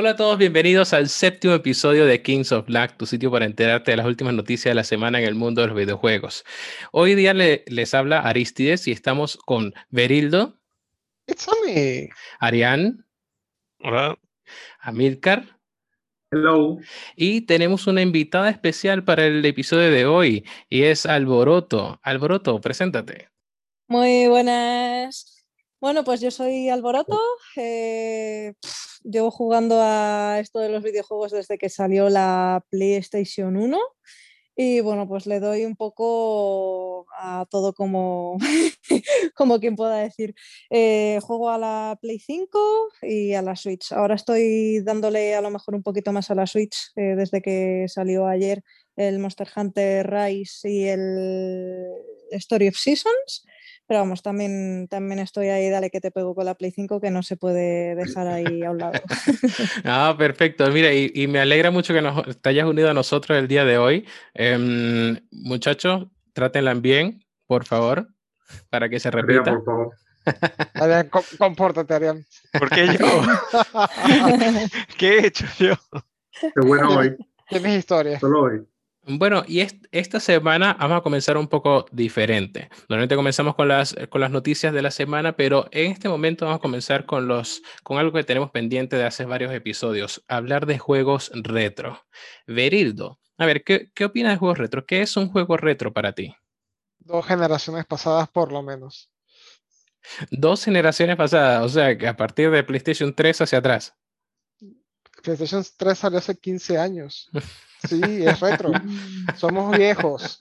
Hola a todos, bienvenidos al séptimo episodio de Kings of Black, tu sitio para enterarte de las últimas noticias de la semana en el mundo de los videojuegos. Hoy día les habla Aristides y estamos con Berildo. It's me. Arián. Hola. Amilcar. Hello. Y tenemos una invitada especial para el episodio de hoy y es Alboroto. Alboroto, preséntate. Muy buenas. Bueno, pues yo soy Alboroto. Eh, llevo jugando a esto de los videojuegos desde que salió la PlayStation 1. Y bueno, pues le doy un poco a todo como, como quien pueda decir. Eh, juego a la Play 5 y a la Switch. Ahora estoy dándole a lo mejor un poquito más a la Switch eh, desde que salió ayer el Monster Hunter Rise y el Story of Seasons. Pero vamos, también, también estoy ahí, dale que te pego con la Play 5, que no se puede dejar ahí a un lado. ah, perfecto. Mira, y, me alegra mucho que nos, te hayas unido a nosotros el día de hoy. Em, muchachos, trátenla bien, por favor, para que se repita. por favor. Arián, compórtate, Arián. ¿Por qué yo? ¿Qué he hecho yo? Qué bueno hoy. Tienes historia. Solo hoy. Bueno, y esta semana vamos a comenzar un poco diferente. Normalmente comenzamos con las, con las noticias de la semana, pero en este momento vamos a comenzar con, los, con algo que tenemos pendiente de hace varios episodios, hablar de juegos retro. Verildo, a ver, ¿qué, qué opinas de juegos retro? ¿Qué es un juego retro para ti? Dos generaciones pasadas por lo menos. Dos generaciones pasadas, o sea, que a partir de PlayStation 3 hacia atrás. PlayStation 3 salió hace 15 años. Sí, es retro. Somos viejos.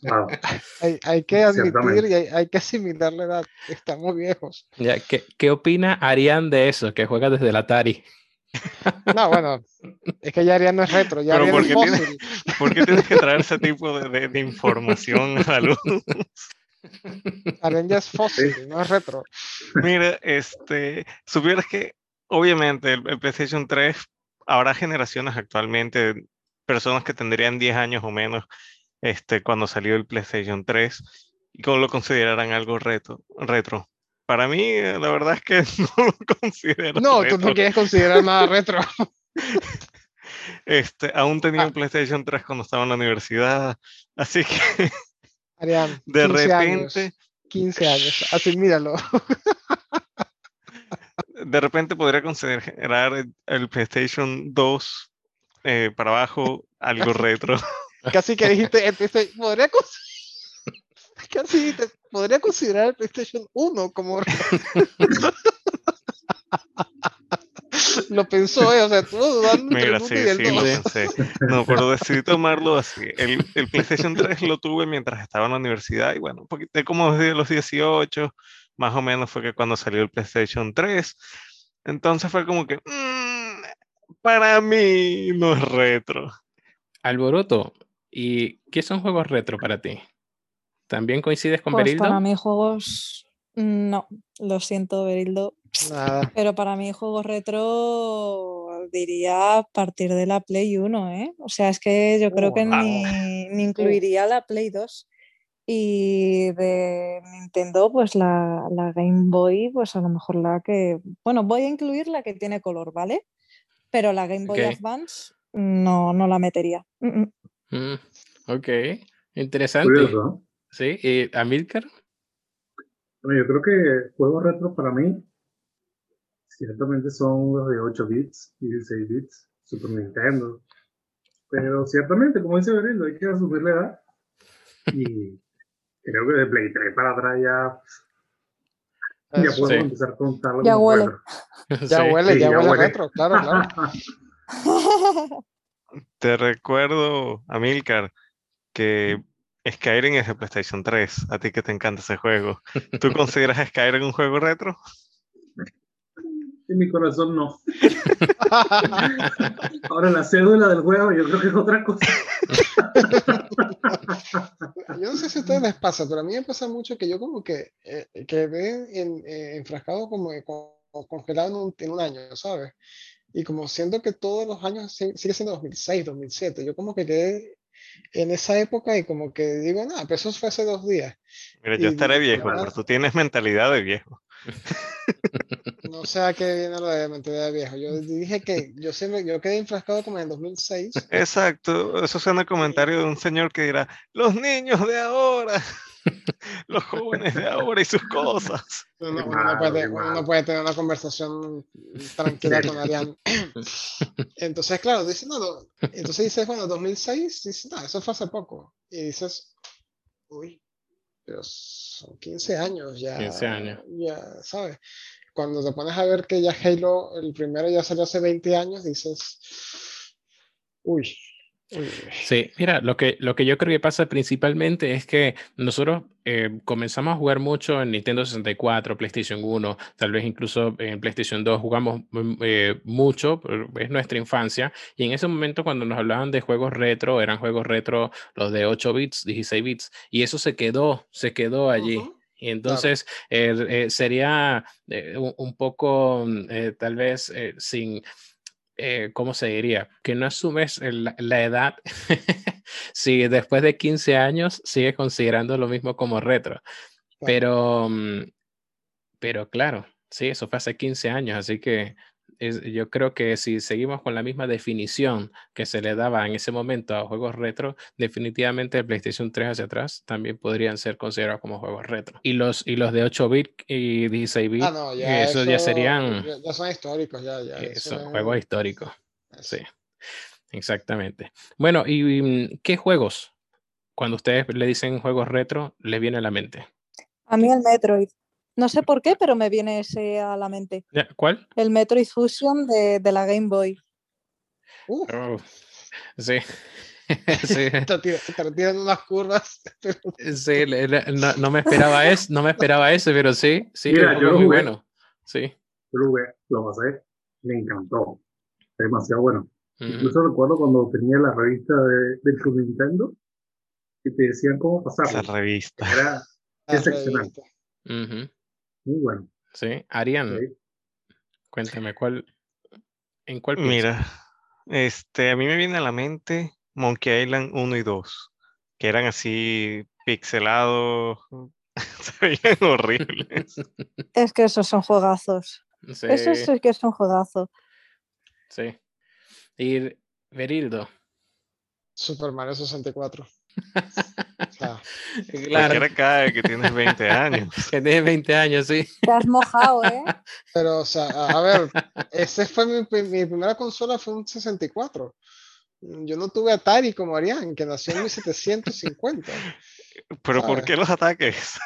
Hay, que admitir y hay, que asimilar la edad. Estamos viejos. Ya, ¿qué, ¿Qué opina Arián de eso? Que juega desde el Atari. No, bueno, es que ya Arián no es retro, ya fósil. ¿Por qué tienes que traer ese tipo de, de, información a la luz? Arián ya es fósil, no es retro. Mira, este, supieras que obviamente el, el PlayStation 3 habrá generaciones actualmente personas que tendrían 10 años o menos este, cuando salió el PlayStation 3 y cómo lo considerarán algo reto, retro. Para mí, la verdad es que no lo considero. No, tú no quieres considerar nada retro. Este, aún tenía un ah. PlayStation 3 cuando estaba en la universidad, así que Arián, de repente 15 años, así míralo. De repente podría considerar el PlayStation 2 eh, para abajo, algo retro. Casi que dijiste, podría, Casi te podría considerar el PlayStation 1 como lo pensó, eh, o sea, estuvo dudando. Mira, sí, sí, lo pensé. No, pero decidí tomarlo así. El, el, PlayStation 3 lo tuve mientras estaba en la universidad y bueno, poquito como desde los 18, más o menos fue que cuando salió el PlayStation 3. Entonces fue como que, mmm, para mí no es retro. Alboroto, ¿y qué son juegos retro para ti? ¿También coincides con pues Berildo? Para mí juegos, no, lo siento Berildo. Pero para mí juegos retro diría a partir de la Play 1, ¿eh? O sea, es que yo creo que ni, ni, incluiría la Play 2. Y de Nintendo, pues la, la Game Boy, pues a lo mejor la que, bueno, voy a incluir la que tiene color, ¿vale? Pero la Game Boy Advance no, no la metería. Mm, ok, interesante. Sí, ¿y Amilcar? Bueno, yo creo que juegos retro para mí ciertamente son los de 8 bits, 16 bits, Super Nintendo. Pero ciertamente, como dice Berendo, hay que asumir la edad. Y creo que de Play 3 para atrás ya ya puedo empezar a contarlo. Ya huele. Ya huele, ya, huele, retro, claro, claro. Te recuerdo, Amilcar, que Skyrim es de PlayStation 3. A ti que te encanta ese juego. ¿Tú consideras Skyrim un juego retro? En mi corazón no. Ahora la cédula del juego yo creo que es otra cosa. yo no sé si a ustedes les pasa, pero a mí me pasa mucho que yo como que eh, quedé en, eh, enfrascado como, congelado en un, año, ¿sabes? Y como siento que todos los años sigue siendo 2006, 2007, yo como que quedé en esa época y como que digo, nada, pero eso fue hace dos días. Mira, yo estaré viejo, pero tú tienes mentalidad de viejo. No sé a qué viene lo de mentalidad de viejo. Yo dije que yo siempre, yo quedé enfrascado como en el 2006. Exacto, eso suena el comentario de un señor que dirá, los niños de ahora, los jóvenes de ahora y sus cosas. Uno, Qué uno no puede, uno puede tener una conversación tranquila con Arián. Entonces, claro, dice, no, no. Entonces dices, bueno, 2006, dices, no, eso fue hace poco. Y dices, uy, pero son 15 años ya. 15 años. Ya, ¿sabes? Cuando te pones a ver que ya Halo, el primero ya salió hace 20 años, dices, uy. Sí, mira, lo que, lo que yo creo que pasa principalmente es que nosotros eh, comenzamos a jugar mucho en Nintendo 64, PlayStation 1, tal vez incluso en PlayStation 2 jugamos mm, eh, mucho, es nuestra infancia, y en ese momento cuando nos hablaban de juegos retro, eran juegos retro los de 8 bits, 16 bits, y eso se quedó, se quedó allí. Y entonces eh, eh, sería eh, un, un poco, mm, tal vez, sin, eh, ¿cómo se diría? Que no asumes el- la edad si después de 15 años sigues considerando lo mismo como retro. Pero, mm, pero claro, sí, eso fue hace 15 años, así que es- yo creo que si seguimos con la misma definición que se le daba en ese momento a juegos retro, definitivamente el PlayStation 3 hacia atrás también podrían ser considerados como juegos retro. Y los, y los de 8 bit y 16 bit, Ah, no, ya eso, ya serían ya, son históricos, ya, ya. eh, eso es- juegos históricos. eso. Sí, exactamente. Bueno, ¿y mm, qué juegos, cuando ustedes le dicen juegos retro, les viene a la mente? A mí el Metroid. No sé por qué, pero me viene ese a la mente. ¿Cuál? El Metroid Fusion de, de la Game Boy. Uf, Oh, sí. sí. te tira- te tiran unas curvas. Sí, le- le- no, no me esperaba eso, no me esperaba eso, pero sí, sí, Mira, yo lo muy jugué. bueno. Sí. Yo lo, jugué, lo pasé, me encantó. Demasiado bueno. Incluso recuerdo cuando tenía la revista de, del Club Nintendo y te decían cómo Esa pasarlo. revista. Era La Excepcional. Ujú. Muy bueno. Sí, Arián, cuéntame, ¿cuál, ¿en cuál piensas? Mira, este, a mí me viene a la mente Monkey Island 1 y 2, que eran así pixelados, se veían horribles. Es que esos son juegazos. Sí, Esos sí que son juegazos. sí. Y Berildo. Super Mario 64. Claro, Cualquiera cae que tienes 20 años. que tiene 20 años, sí. Te has mojado, ¿eh? pero, o sea, a a ver, ese fue mi, mi primera consola, fue un 64. Yo no tuve Atari como Arián, que nació en 1750. Pero ¿por ¿Sabes? qué los ataques?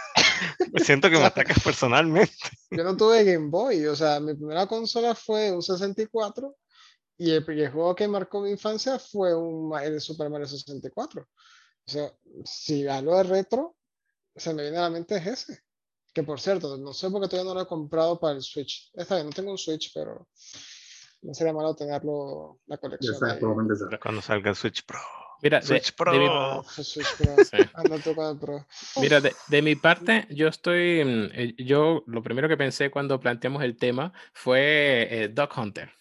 Siento que me atacas personalmente. Yo no tuve Game Boy, o sea, mi primera consola fue un 64 y el primer juego que marcó mi infancia fue un, el Super Mario 64. O sea, si hablo de retro, se me viene a la mente es ese. Que por cierto, no sé por qué todavía no lo he comprado para el Switch. Esta vez no tengo un Switch, pero no sería malo tenerlo, la colección. empezar. Cuando salga el Switch Pro. Mira, de, Switch de mi, Pro. Ah, Switch Pro. sí. Con el Pro. Mira, de, de mi parte, yo estoy, mm, eh, yo lo primero que pensé cuando planteamos el tema fue eh, Dog Hunter,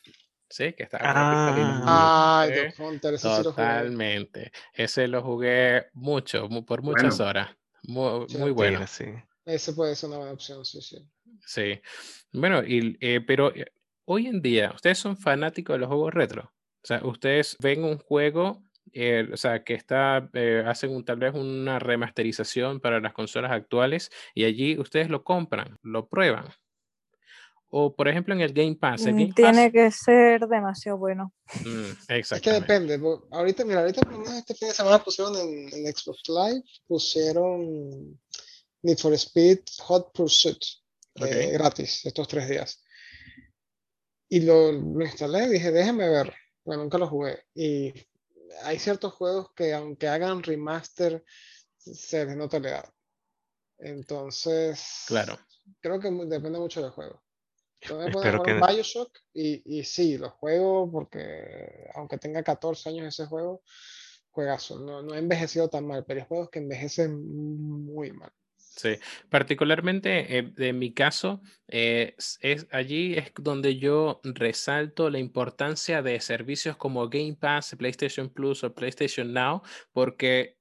¿sí? Que saliendo. Ah. Ay, Hunter, ese sí lo jugué. Totalmente. Ese lo jugué mucho, mu- por muchas Bueno. horas. Mu- Sí, Muy, bueno, sí. Ese puede ser una buena opción, sí, sí. sí. Bueno, y, eh, pero eh, hoy en día, ¿ustedes son fanáticos de los juegos retro? O sea, ustedes ven un juego, eh, o sea, que está, eh, hacen un- tal vez una remasterización para las consolas actuales y allí ustedes lo compran, lo prueban. O por ejemplo en el Game Pass. El Mm, Game Tiene que ser demasiado bueno. Pass, mm, Es que depende. Ahorita, mira, ahorita este fin de semana pusieron en, en Xbox Live, pusieron Need for Speed Hot Pursuit Ok. eh, gratis estos tres días. Y lo, lo instalé, dije, déjeme ver. Bueno, nunca lo jugué. Y hay ciertos juegos que aunque hagan remaster, se les nota la edad. Entonces, Claro. creo que depende mucho del juego. Yo me Espero que- Bioshock y, y sí, lo juego porque aunque tenga 14 años ese juego, juegazo. No, no ha envejecido tan mal, pero hay juegos que envejecen muy mal. Sí, particularmente eh, en mi caso, eh, es, allí es donde yo resalto la importancia de servicios como Game Pass, PlayStation Plus o PlayStation Now, porque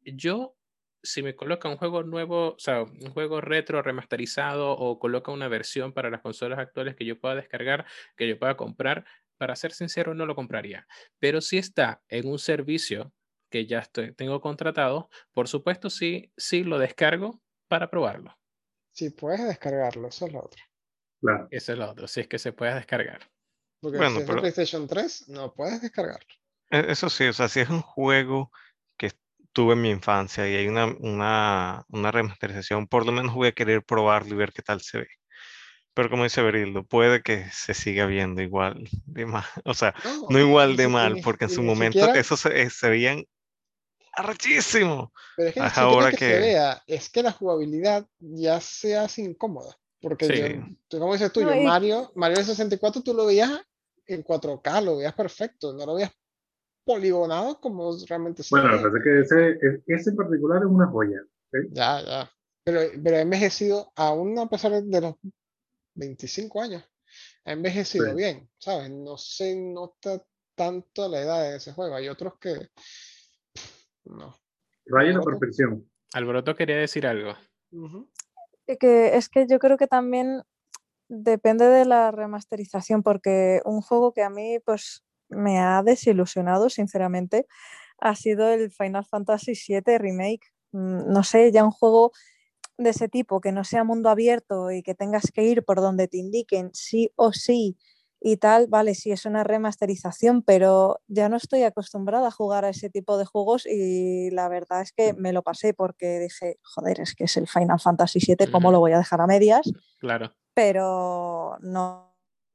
yo si me coloca un juego nuevo, o sea, un juego retro remasterizado o coloca una versión para las consolas actuales que yo pueda descargar, que yo pueda comprar, para ser sincero, no lo compraría. Pero si está en un servicio que ya estoy, tengo contratado, por supuesto, sí, sí lo descargo para probarlo. Si puedes descargarlo, eso es lo otro. Claro. Eso es lo otro, si es que se puede descargar. Porque Bueno, si es pero- PlayStation 3, no puedes descargarlo. E- Eso sí, o sea, si es un juego tuve en mi infancia y hay una, una, una remasterización, por lo menos voy a querer probarlo y ver qué tal se ve. Pero como dice Berildo, puede que se siga viendo igual de mal, o sea, no y- igual de mal, porque en su momento siquiera- eso se, se veían arrechísimo. Pero es que Ajá, ahora que, que- se vea, es que la jugabilidad ya se hace incómoda. Porque yo- Sí. tú, como dices tú, No, yo, y- Mario, Mario del 64 tú lo veías en 4K, lo veías perfecto, no lo veías poligonado como realmente se Bueno, lo ve. que pasa es que ese, es- ese en particular es una joya. Ya, ya. Pero, pero ha envejecido, aún a pesar de los 25 años, ha envejecido Sí. bien, ¿sabes? No se nota tanto la edad de ese juego. Hay otros que. No. Raya la perfección. Alboroto quería decir algo. Que es que yo creo que también depende de la remasterización, porque un juego que a mí pues me ha desilusionado, sinceramente, ha sido el Final Fantasy VII Remake. Mm, No sé, ya un juego de ese tipo, que no sea mundo abierto y que tengas que ir por donde te indiquen sí o sí y tal, vale, sí es una remasterización, pero ya no estoy acostumbrada a jugar a ese tipo de juegos y la verdad es que me lo pasé porque dije, joder, es que es el Final Fantasy VII, ¿cómo lo voy a dejar a medias? Claro. Pero no,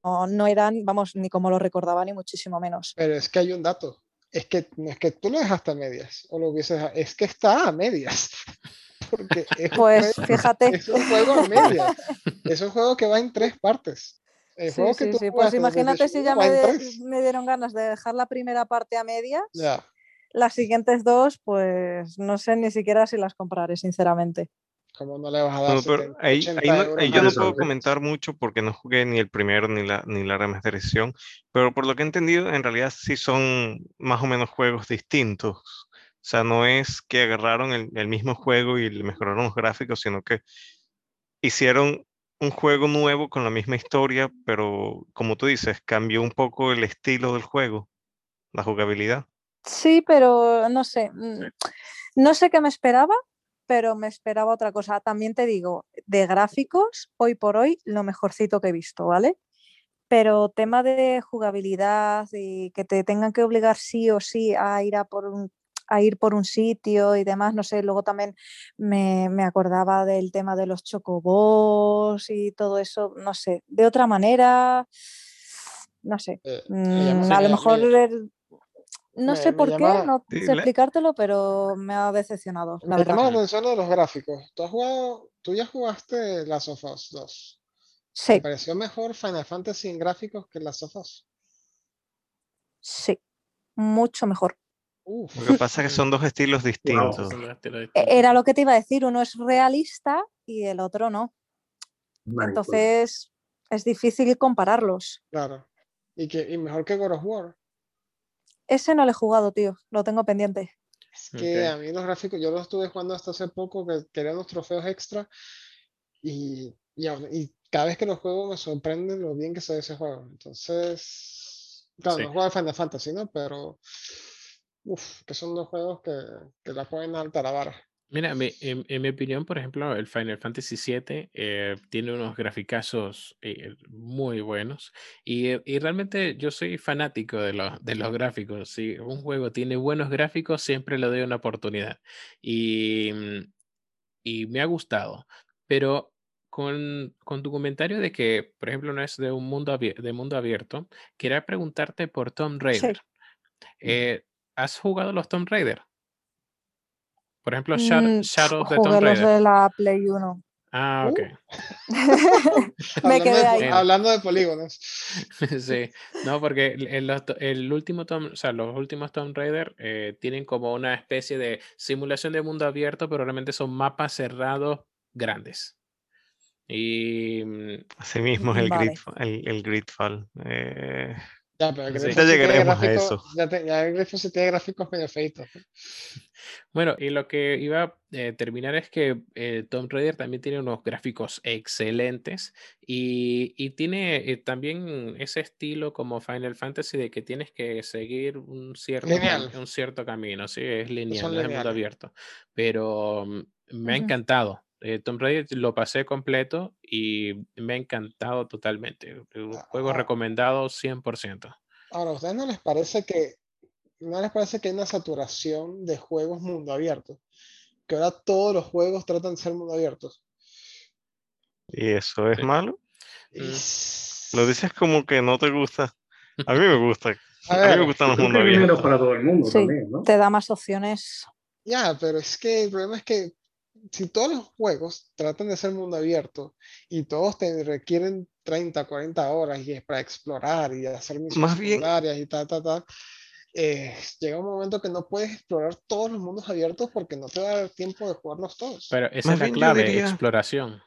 no, no eran, vamos, ni como lo recordaba, ni muchísimo menos. Pero es que hay un dato. Es que no es que tú lo dejaste a medias, o lo hubieses es que está a medias. Porque es un Pues juego- fíjate. es un juego a medias. Es un juego que va en tres partes. El Sí, juego que sí, tú sí, Pues imagínate si ya me, de- me dieron ganas de dejar la primera parte a medias. Ya. Las siguientes dos, pues no sé ni siquiera si las compraré, sinceramente. Como no le vas a dar Bueno, pero 70, ahí, 80 ahí no- euros ahí a yo no puedo comentar mucho porque no jugué ni el primero ni la, ni la remasterización, pero por lo que he entendido, en realidad sí son más o menos juegos distintos. O sea, no es que agarraron el, el mismo juego y le mejoraron los gráficos, sino que hicieron un juego nuevo con la misma historia, pero como tú dices, cambió un poco el estilo del juego, la jugabilidad. Sí, pero no sé. mm, No sé qué me esperaba, pero me esperaba otra cosa. También te digo, de gráficos, hoy por hoy, lo mejorcito que he visto, ¿vale? Pero tema de jugabilidad y que te tengan que obligar sí o sí a ir a por un a ir por un sitio y demás, no sé, luego también me, me acordaba del tema de los chocobos y todo eso, no sé, de otra manera, no sé, Eh, mm, a lo mejor el- no me- sé me por llama- qué, no sé explicártelo, pero me ha decepcionado, la Me llama la verdad. atención de los gráficos. ¿Tú has jugado, tú ya jugaste Last of Us 2? ¿Te Sí, pareció mejor Final Fantasy en gráficos que Last of Us? sí, mucho mejor. Uf, Lo que pasa es que son dos estilos distintos. E- distintos. Era lo que te iba a decir, uno es realista y el otro no. Marico. Entonces es difícil compararlos. claro. Y, que, y mejor que God of War. Ese no lo he jugado, tío, lo tengo pendiente. Es que Ok. a mí los gráficos, yo los estuve jugando hasta hace poco, que quería unos trofeos extra. Y, y, y cada vez que los juego me sorprende lo bien que se ve ese juego. Entonces, claro, Sí. no juego al Final Fantasy, ¿no? Pero, uff, que son dos juegos que, que la ponen alta la vara. Mira, mi- en, en mi opinión, por ejemplo, el Final Fantasy VII eh, tiene unos graficazos eh, muy buenos y, eh, y realmente yo soy fanático de los, de los gráficos. Si un juego tiene buenos gráficos, siempre le doy una oportunidad y, mm, y me ha gustado. Pero con, con tu comentario de que, por ejemplo, no es de un mundo, abier- de mundo abierto, quería preguntarte por Tomb Raider. Eh, ¿has jugado los Tomb Raider? Por ejemplo, Shadow, Mm, Shadow of the Jugué Tomb los Raider. de la Play 1. Ah, Uh, ok. Me quedé de, ahí. hablando de polígonos. Sí, no, porque el, último Tom, o sea, los últimos Tomb Raider eh, tienen como una especie de simulación de mundo abierto, pero realmente son mapas cerrados grandes. Y mm, Así mismo es el, Vale. Gridfall, el, el Gridfall. Eh, Ya, pero Sí. Ya tiene llegaremos a gráficos- eso. Ya, te- ya el Griffon sí tiene gráficos medio feitos. Bueno, y lo que iba a eh, terminar es que eh, Tomb Raider también tiene unos gráficos excelentes y, y tiene eh, también ese estilo como Final Fantasy de que tienes que seguir un cierto, Lineal. un cierto camino, sí, es lineal, no es mundo abierto, pero mm, me ha encantado. Eh, Tomb Raider lo pasé completo y me ha encantado totalmente. Un Ah, juego ah. recomendado 100%. Ahora, ¿a ustedes no les parece que no les parece que hay una saturación de juegos mundo abierto? Que ahora todos los juegos tratan de ser mundo abiertos. ¿Y eso es Sí. malo? Mm. Lo dices como que no te gusta. A mí me gusta. A A mí ver, me gustan los mundos abiertos. para todo el mundo Sí. también, ¿no? Te da más opciones. Ya, pero es que el problema es que si todos los juegos tratan de ser mundo abierto y todos te requieren 30, 40 horas y es para explorar y hacer misiones secundarias y tal, tal, tal, eh, llega un momento que no puedes explorar todos los mundos abiertos porque no te va a dar tiempo de jugarlos todos. Pero esa Más es la clave, diría- exploración.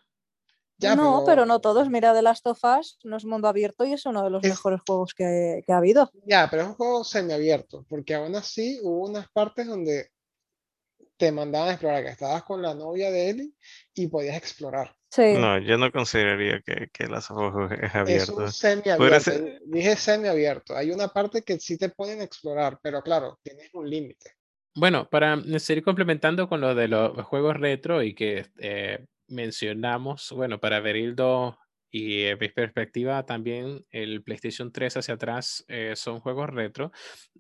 Ya, no, pero... no todos. Mira, The Last of Us no es mundo abierto y es uno de los Es- mejores juegos que, que ha habido. Ya, pero es un juego semiabierto, porque aún así hubo unas partes donde te mandaban a explorar, que estabas con la novia de Ellie y podías explorar. Sí. No, yo no consideraría que, que las ojos es Es abierto. un semiabierto. ser- Dije semiabierto. Hay una parte que sí te a explorar, pero claro, tienes un límite. Bueno, para seguir complementando con lo de los juegos retro y que eh, mencionamos, bueno, para Verildo y eh, mi perspectiva también, el PlayStation 3 hacia atrás eh, son juegos retro.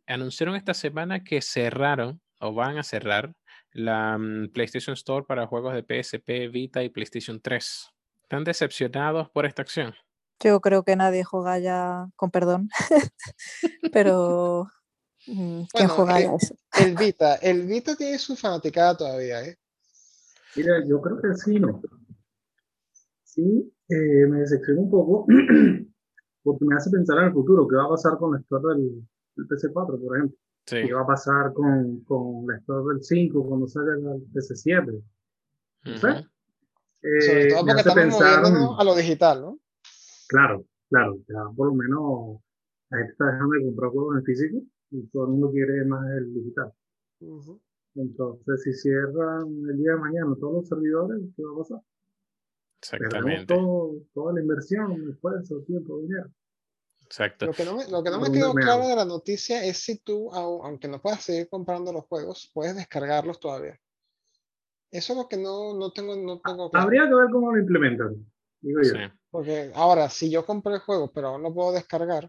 Anunciaron esta semana que cerraron o van a cerrar la mm, PlayStation Store para juegos de PSP, Vita y PlayStation 3. ¿Están decepcionados por esta acción? Yo creo que nadie juega ya, con perdón, pero mm, ¿quién Bueno, juega eh, ya eso? El Vita, el Vita tiene su fanaticada todavía, ¿eh? Mira, yo creo que sí, ¿no? Sí, eh, me decepciona un poco porque me hace pensar en el futuro, qué va a pasar con la historia del, del PC4, por ejemplo. Sí. ¿Qué va a pasar con, con la historia del 5 cuando salga el PC7? No sé. Ujú. Sobre Eh, todo porque estamos pensar, moviéndonos a lo digital, ¿no? claro, claro, ya por lo menos la gente está dejando de comprar juegos en físico y todo el mundo quiere más el digital. Entonces, si cierran el día de mañana todos los servidores, ¿qué va a pasar? Exactamente. todo, toda la inversión, esfuerzo, tiempo, dinero. Exacto. Lo que no me, lo que no me ¿Dónde quedó me claro de la noticia es si tú, au- aunque no puedas seguir comprando los juegos, puedes descargarlos todavía. Eso es lo que no, no tengo, no tengo claro. Habría que ver cómo lo implementan, digo yo. Sí. Porque ahora, si yo compré el juego, pero aún no puedo descargar,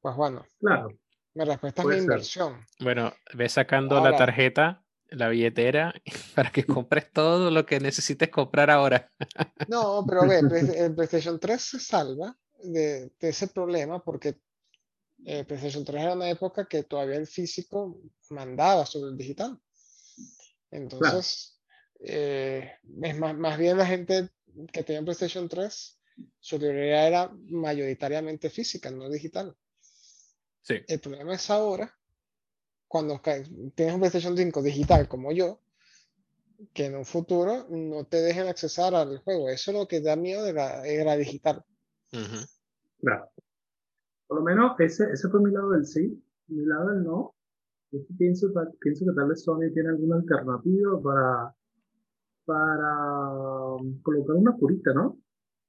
pues bueno, Claro, me respetas mi ser. inversión. Bueno, ve sacando la Ahora- tarjeta, la billetera, para que compres todo lo que necesites comprar ahora. No, pero ve, el PlayStation 3 se salva de, de ese problema porque el PlayStation 3 era una época que todavía el físico mandaba sobre el digital. Entonces, eh, es más, más bien la gente que tenía un PlayStation 3, su librería era mayoritariamente física, no digital. Sí. El problema es ahora, cuando tienes un PlayStation 5 digital como yo, que en un futuro no te dejen accesar al juego. Eso es lo que da miedo de la era digital. Ujú. claro. Por lo menos ese, ese fue mi lado del sí. Mi lado del no. Yo pienso, pienso que tal vez Sony tiene alguna alternativa para, para um, colocar una curita, ¿no?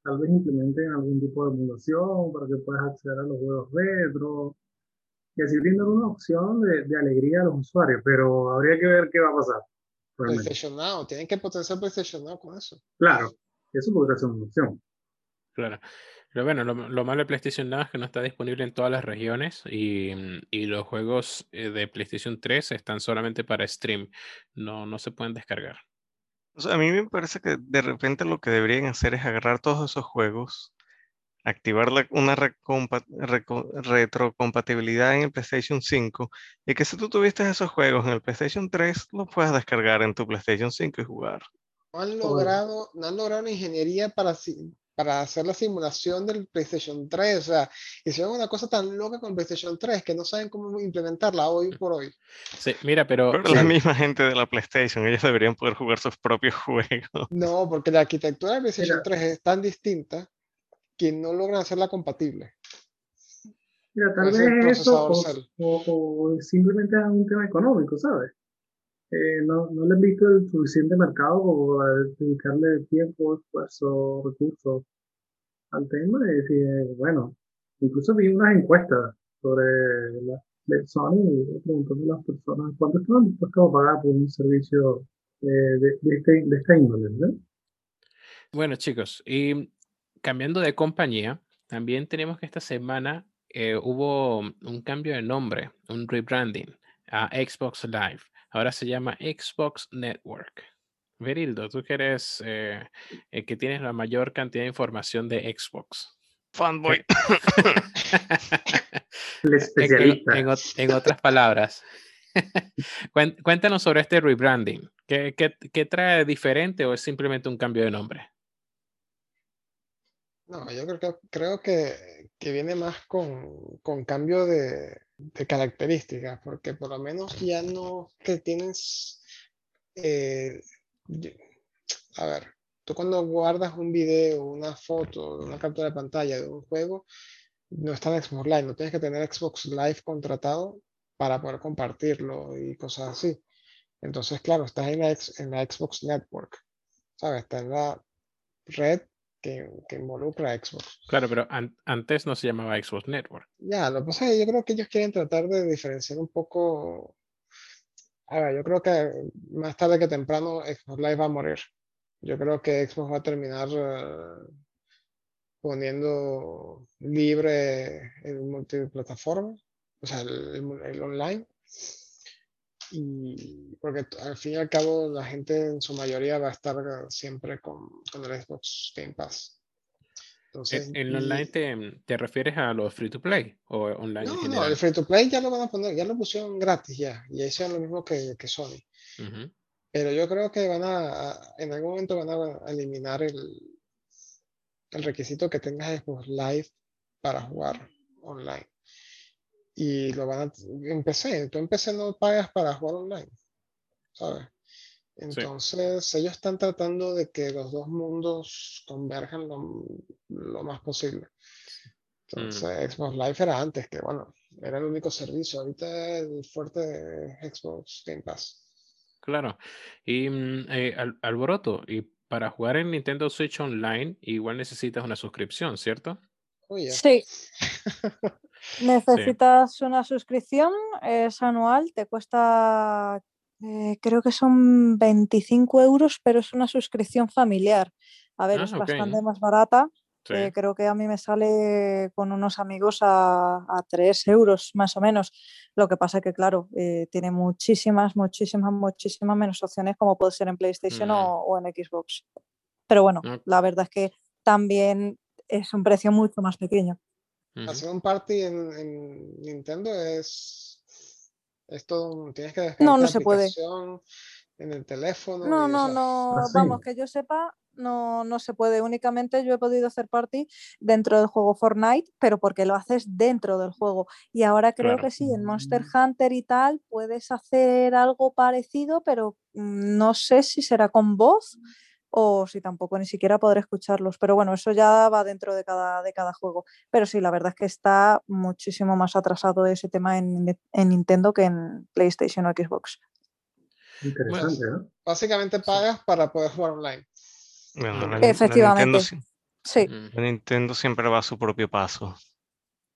Tal vez implementen algún tipo de emulación para que puedas acceder a los juegos retro y así brindar una opción de, de alegría a los usuarios, pero habría que ver qué va a pasar. PlayStation Now, tienen que potenciar PlayStation Now con eso. Claro, eso podría ser una opción. Claro. Pero bueno, lo, lo malo de PlayStation Now es que no está disponible en todas las regiones y, y los juegos eh, de PlayStation 3 están solamente para stream. No, no se pueden descargar. O sea, a mí me parece que de repente lo que deberían hacer es agarrar todos esos juegos, activar la- una retrocompatibilidad en el PlayStation 5 y que si tú tuviste esos juegos en el PlayStation 3, los puedas descargar en tu PlayStation 5 y jugar. No han logrado, no han logrado una ingeniería para, para hacer la simulación del PlayStation 3. O sea, hicieron una cosa tan loca con el PlayStation 3 que no saben cómo implementarla hoy por hoy. Sí, mira, pero Pero sí, la misma gente de la PlayStation, ellos deberían poder jugar sus propios juegos. No, porque la arquitectura del PlayStation Mira. 3 es tan distinta que no logran hacerla compatible. Mira, tal vez eso o, o- o simplemente es un tema económico, ¿sabes? Eh, no, no le han visto el suficiente mercado como para dedicarle tiempo, esfuerzo, recursos al tema y decir, eh, bueno, incluso vi unas encuestas sobre la, de Sony y preguntando a las personas cuánto estaban dispuestos a pagar por un servicio eh, de, este, de esta índole, ¿no? Bueno, chicos, y cambiando de compañía, también tenemos que esta semana hubo un cambio de nombre, un rebranding a Xbox Live. Ahora se llama Xbox Network. Verildo, tú que eres eh, el que tienes la mayor cantidad de información de Xbox. Fanboy. El En- en- especialista. En, en otras palabras, cuéntanos sobre este rebranding. ¿Qué, qué, qué trae de diferente o es simplemente un cambio de nombre? No, yo creo que, creo que, que viene más con, con cambio de, de características, porque por lo menos ya no que tienes, eh, a ver, tú cuando guardas un video, una foto, una captura de pantalla de un juego, no está en Xbox Live, no tienes que tener Xbox Live contratado para poder compartirlo y cosas así. Entonces, claro, estás en la, en la Xbox Network, ¿sabes? Está en la red que, que involucra a Xbox. Claro, pero an- antes no se llamaba Xbox Network. Ya, lo que pasa es que yo creo que ellos quieren tratar de diferenciar un poco. A ver, yo creo que más tarde que temprano Xbox Live va a morir. Yo creo que Xbox va a terminar eh, poniendo libre el multiplataforma, o sea, el, el el online. Y porque al fin y al cabo la gente en su mayoría va a estar eh, siempre con, con el Xbox Game Pass. Entonces, ¿En, online te, te refieres a los free to play o online no, no, el free to play ya lo van a poner, ya lo pusieron gratis ya, y hicieron lo mismo que, que Sony. Ujú. Pero yo creo que van a, a- en algún momento van a eliminar el, el requisito que tengas Xbox Live para jugar online. Y lo van a, en PC, tú en PC no pagas para jugar online, ¿sabes? Entonces, ellos están tratando de que los dos mundos converjan lo, lo más posible. Entonces, Xbox Live era antes, que bueno, era el único servicio. Ahorita el fuerte de Xbox Game Pass. Claro. Y mm, eh, Al- Alboroto, y para jugar en Nintendo Switch Online, igual necesitas una suscripción, ¿cierto? Oye, Sí. Necesitas una suscripción, es anual, te cuesta, eh, creo que son 25 euros, pero es una suscripción familiar. A ver, Ah, es bastante más barata. Sí. eh, creo que a mí me sale con unos amigos a, a 3 euros más o menos. Lo que pasa que, claro, eh, tiene muchísimas, muchísimas, muchísimas menos opciones como puede ser en PlayStation Mm. o, o en Xbox. Pero bueno, la verdad es que también es un precio mucho más pequeño. Hacer un party en, en Nintendo es, es todo tienes que descargar No, no la se puede. en el teléfono. No, no, no, ¿Ah, sí? vamos, que yo sepa, no, no se puede. Únicamente yo he podido hacer party dentro del juego Fortnite, pero porque lo haces dentro del juego. Y ahora creo Claro. que sí, en Monster Hunter y tal puedes hacer algo parecido, pero mm, no sé si será con voz o si tampoco ni siquiera podré escucharlos. Pero bueno, eso ya va dentro de cada, de cada juego. Pero sí, la verdad es que está muchísimo más atrasado ese tema en, en Nintendo que en PlayStation o Xbox. Interesante, ¿no? Básicamente pagas para poder jugar online. Bueno, la, Porque- Nin- la Efectivamente. Nintendo, Sí, la Nintendo siempre va a su propio paso.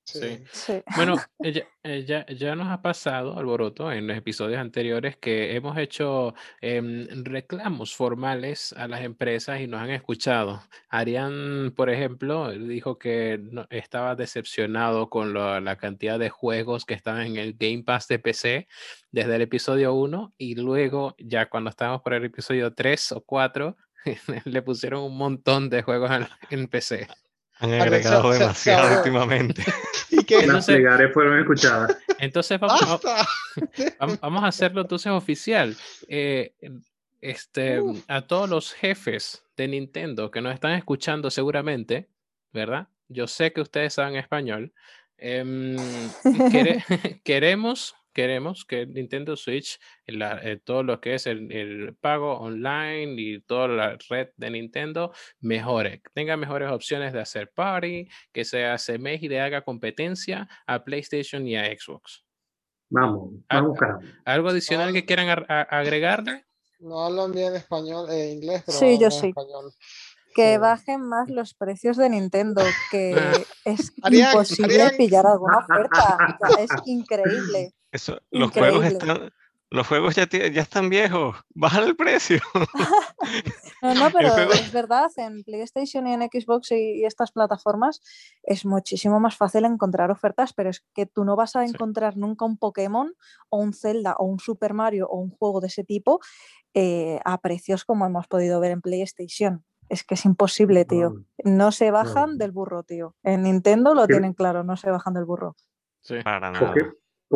Sí. sí. Bueno, eh, ya, eh, ya, ya nos ha pasado, Alboroto, en los episodios anteriores que hemos hecho em, reclamos formales a las empresas y nos han escuchado. Arián, por ejemplo, dijo que no- estaba decepcionado con lo- la cantidad de juegos que estaban en el Game Pass de PC desde el episodio 1 y luego ya cuando estábamos por el episodio 3 o 4 le pusieron un montón de juegos en, en PC. Han Ah, agregado se- se demasiado últimamente. ¿Y qué? Las Entonces- plegarias fueron escuchadas. Entonces vamos, a- Vamos a hacerlo entonces oficial. Eh, este, a todos los jefes de Nintendo que nos están escuchando seguramente, ¿verdad? Yo sé que ustedes saben español. em, quere- queremos queremos que Nintendo Switch, la- eh, todo lo que es el, el pago online y toda la red de Nintendo mejore, tenga mejores opciones de hacer party, que se asemeje y le haga competencia a PlayStation y a Xbox. Vamos, vamos, carajo. ¿Algo adicional No, que quieran agregarle? No hablan bien español, eh, inglés, pero Sí, yo sí. español. Que Sí. bajen más los precios de Nintendo, que es imposible pillar alguna oferta. o sea, es increíble. Eso, los juegos están, los juegos ya, están viejos. Bajan el precio. No, no, pero juego- es verdad, en PlayStation y en Xbox y, y estas plataformas es muchísimo más fácil encontrar ofertas, pero es que tú no vas a Sí. encontrar nunca un Pokémon o un Zelda o un Super Mario o un juego de ese tipo eh, a precios como hemos podido ver en PlayStation. Es que es imposible, tío. No se bajan no. del burro, tío. En Nintendo lo ¿Qué? tienen claro, no se bajan del burro. Sí. Para nada.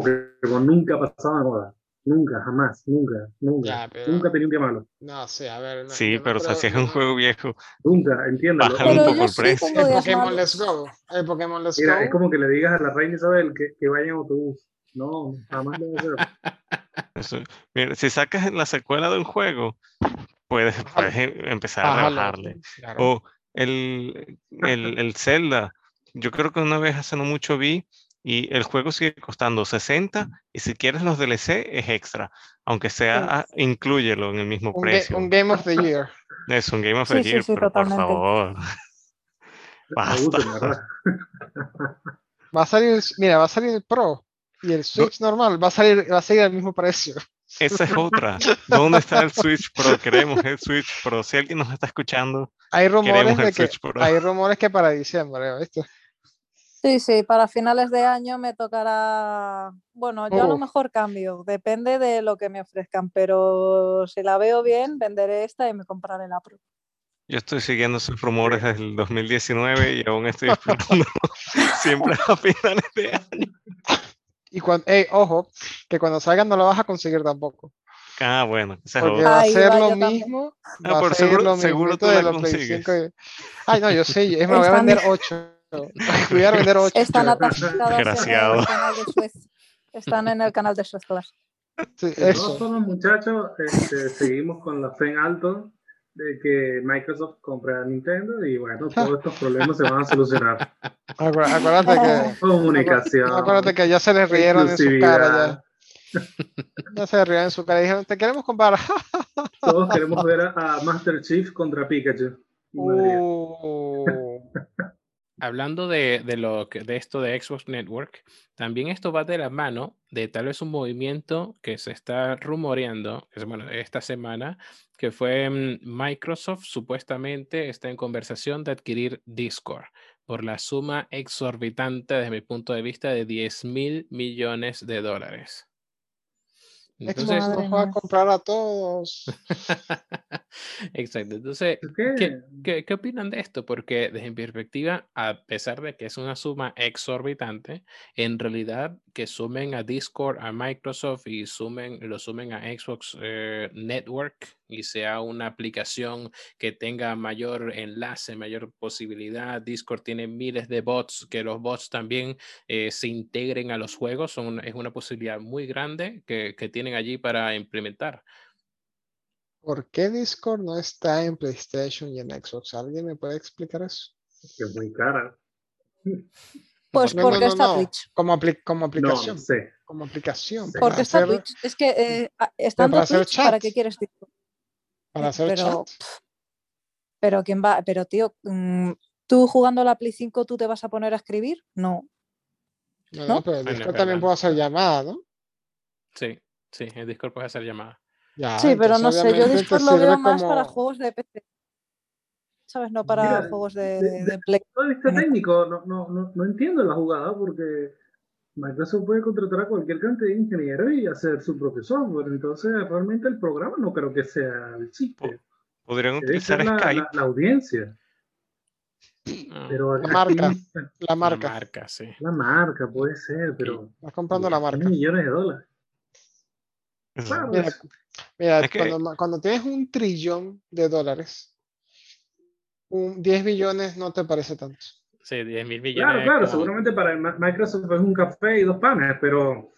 Poké- Pokémon nunca ha pasado de moda. Nunca, jamás, nunca, nunca. Ya, pero- Nunca tenía un día malo. No, sí, a ver. no, Sí, no pero o sea, creo- si es un juego viejo, Nunca, entiéndalo. Un poco el precio. El Pokémon. Let's Go. El Pokémon Let's Mira, Go. es como que le digas a la reina Isabel que, que vaya en autobús. No, jamás lo voy a hacer. eso- mira, si sacas la secuela de un juego, puedes, puedes em- empezar a Bájalo, rebajarle. claro. O el, el, el Zelda. Yo creo que una vez hace no mucho vi y el juego sigue costando 60 y si quieres los DLC es extra. Aunque sea, Sí. ah, inclúyelo en el mismo un, ga- precio. un Game of the Year. Es un Game of the sí, Year, sí, pero por favor. Basta. Va a salir, mira, va a salir el Pro y el Switch normal va a salir, va a seguir al mismo precio. Esa es otra. ¿Dónde está el Switch Pro? Queremos el Switch Pro. Si alguien nos está escuchando, Hay rumores queremos de que Pro. hay rumores que para diciembre, ¿viste? Sí, sí, para finales de año me tocará. Bueno, yo a lo Uf. mejor cambio, depende de lo que me ofrezcan, pero si la veo bien, venderé esta y me compraré la Pro. Yo estoy siguiendo esos rumores desde el 2019 y aún estoy esperando siempre a finales de año. Y cuando, ojo, que cuando salgan no lo vas a conseguir tampoco. Ah, bueno, esa es Porque va a ser lo mismo. Ah, ser seguro- lo seguro tú la consigues. 5 y- Ay, no, yo sé, es me voy a vender 8. Voy a vender 8. Están atascadas en Desgraciado. el canal de Suez. Están en el canal de Suez todas. Sí, eso. formas, muchachos, este, seguimos con la fe en alto de que Microsoft compre a Nintendo y bueno, todos estos problemas se van a solucionar. Acu- Acuérdate que. Comunicación. Acuérdate que ya se les rieron en su cara. Ya, ya se rieron en su cara y dijeron: Te queremos comprar. Todos queremos ver a, a Master Chief contra Pikachu. Uh, Hablando de, de lo que, de esto de Xbox Network, también esto va de la mano de tal vez un movimiento que se está rumoreando, bueno, esta semana, que fue mm, Microsoft supuestamente está en conversación de adquirir Discord por la suma exorbitante desde mi punto de vista de 10 mil millones de dólares. Entonces, nos va a comprar a todos. exacto. Entonces, Es que, ¿Qué, qué, qué opinan de esto? Porque desde mi perspectiva, a pesar de que es una suma exorbitante, en realidad que sumen a Discord, a Microsoft y sumen, lo sumen a Xbox eh, Network y sea una aplicación que tenga mayor enlace, mayor posibilidad. Discord tiene miles de bots, que los bots también eh, se integren a los juegos, son, una- es una posibilidad muy grande que, que tienen allí para implementar. ¿Por qué Discord no está en PlayStation y en Xbox? ¿Alguien me puede explicar eso? que es muy cara. Pues No, porque no, no, está no. Twitch. Como, apli- como aplicación. no sé. Como aplicación. Sí. Porque está Twitch. Es que eh, estando para hacer Twitch, ¿para chat. qué quieres Discord? Para hacer pero, chat. pero quién va, pero tío, mm, tú jugando a la Play 5, ¿tú te vas a poner a escribir? No. No, ¿no? pero Bueno, Discord también puede hacer llamada, ¿no? Sí, sí, en Discord puedes hacer llamadas. Ya, sí, pero no sé, yo Discord lo veo más para juegos de PC. ¿Sabes? No para Mira, juegos de, de- de- de Play. Todo este técnico, no, no, no, no entiendo la jugada porque Microsoft puede contratar a cualquier cantidad de ingenieros y hacer su propio software. Entonces, realmente el programa no creo que sea el chiste. Podrían utilizar la, Skype. la- la audiencia. Ah, Pero La marca. aquí- La la marca. marca, sí. La marca puede ser, pero. Estás comprando la marca. Millones de dólares. Mira, mira, Es que- cuando, ma- cuando tienes un trillón de dólares, un 10 billones no te parece tanto. Sí, 10 mil millones. Claro, claro, como- seguramente para el Microsoft es un café y dos panes, pero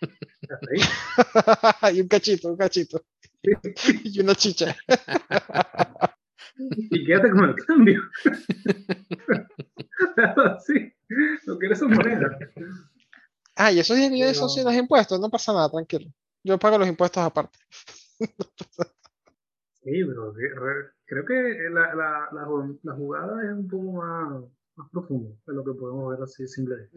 y un cachito, un cachito. y una chicha. y quédate con el cambio. sí, lo quieres son monedas. Ah, y eso 10 millones son sin los impuestos, no pasa nada, tranquilo. Yo pago los impuestos aparte. sí, pero creo que la, la, la, jugada es un poco más, más profunda de lo que podemos ver así simplemente.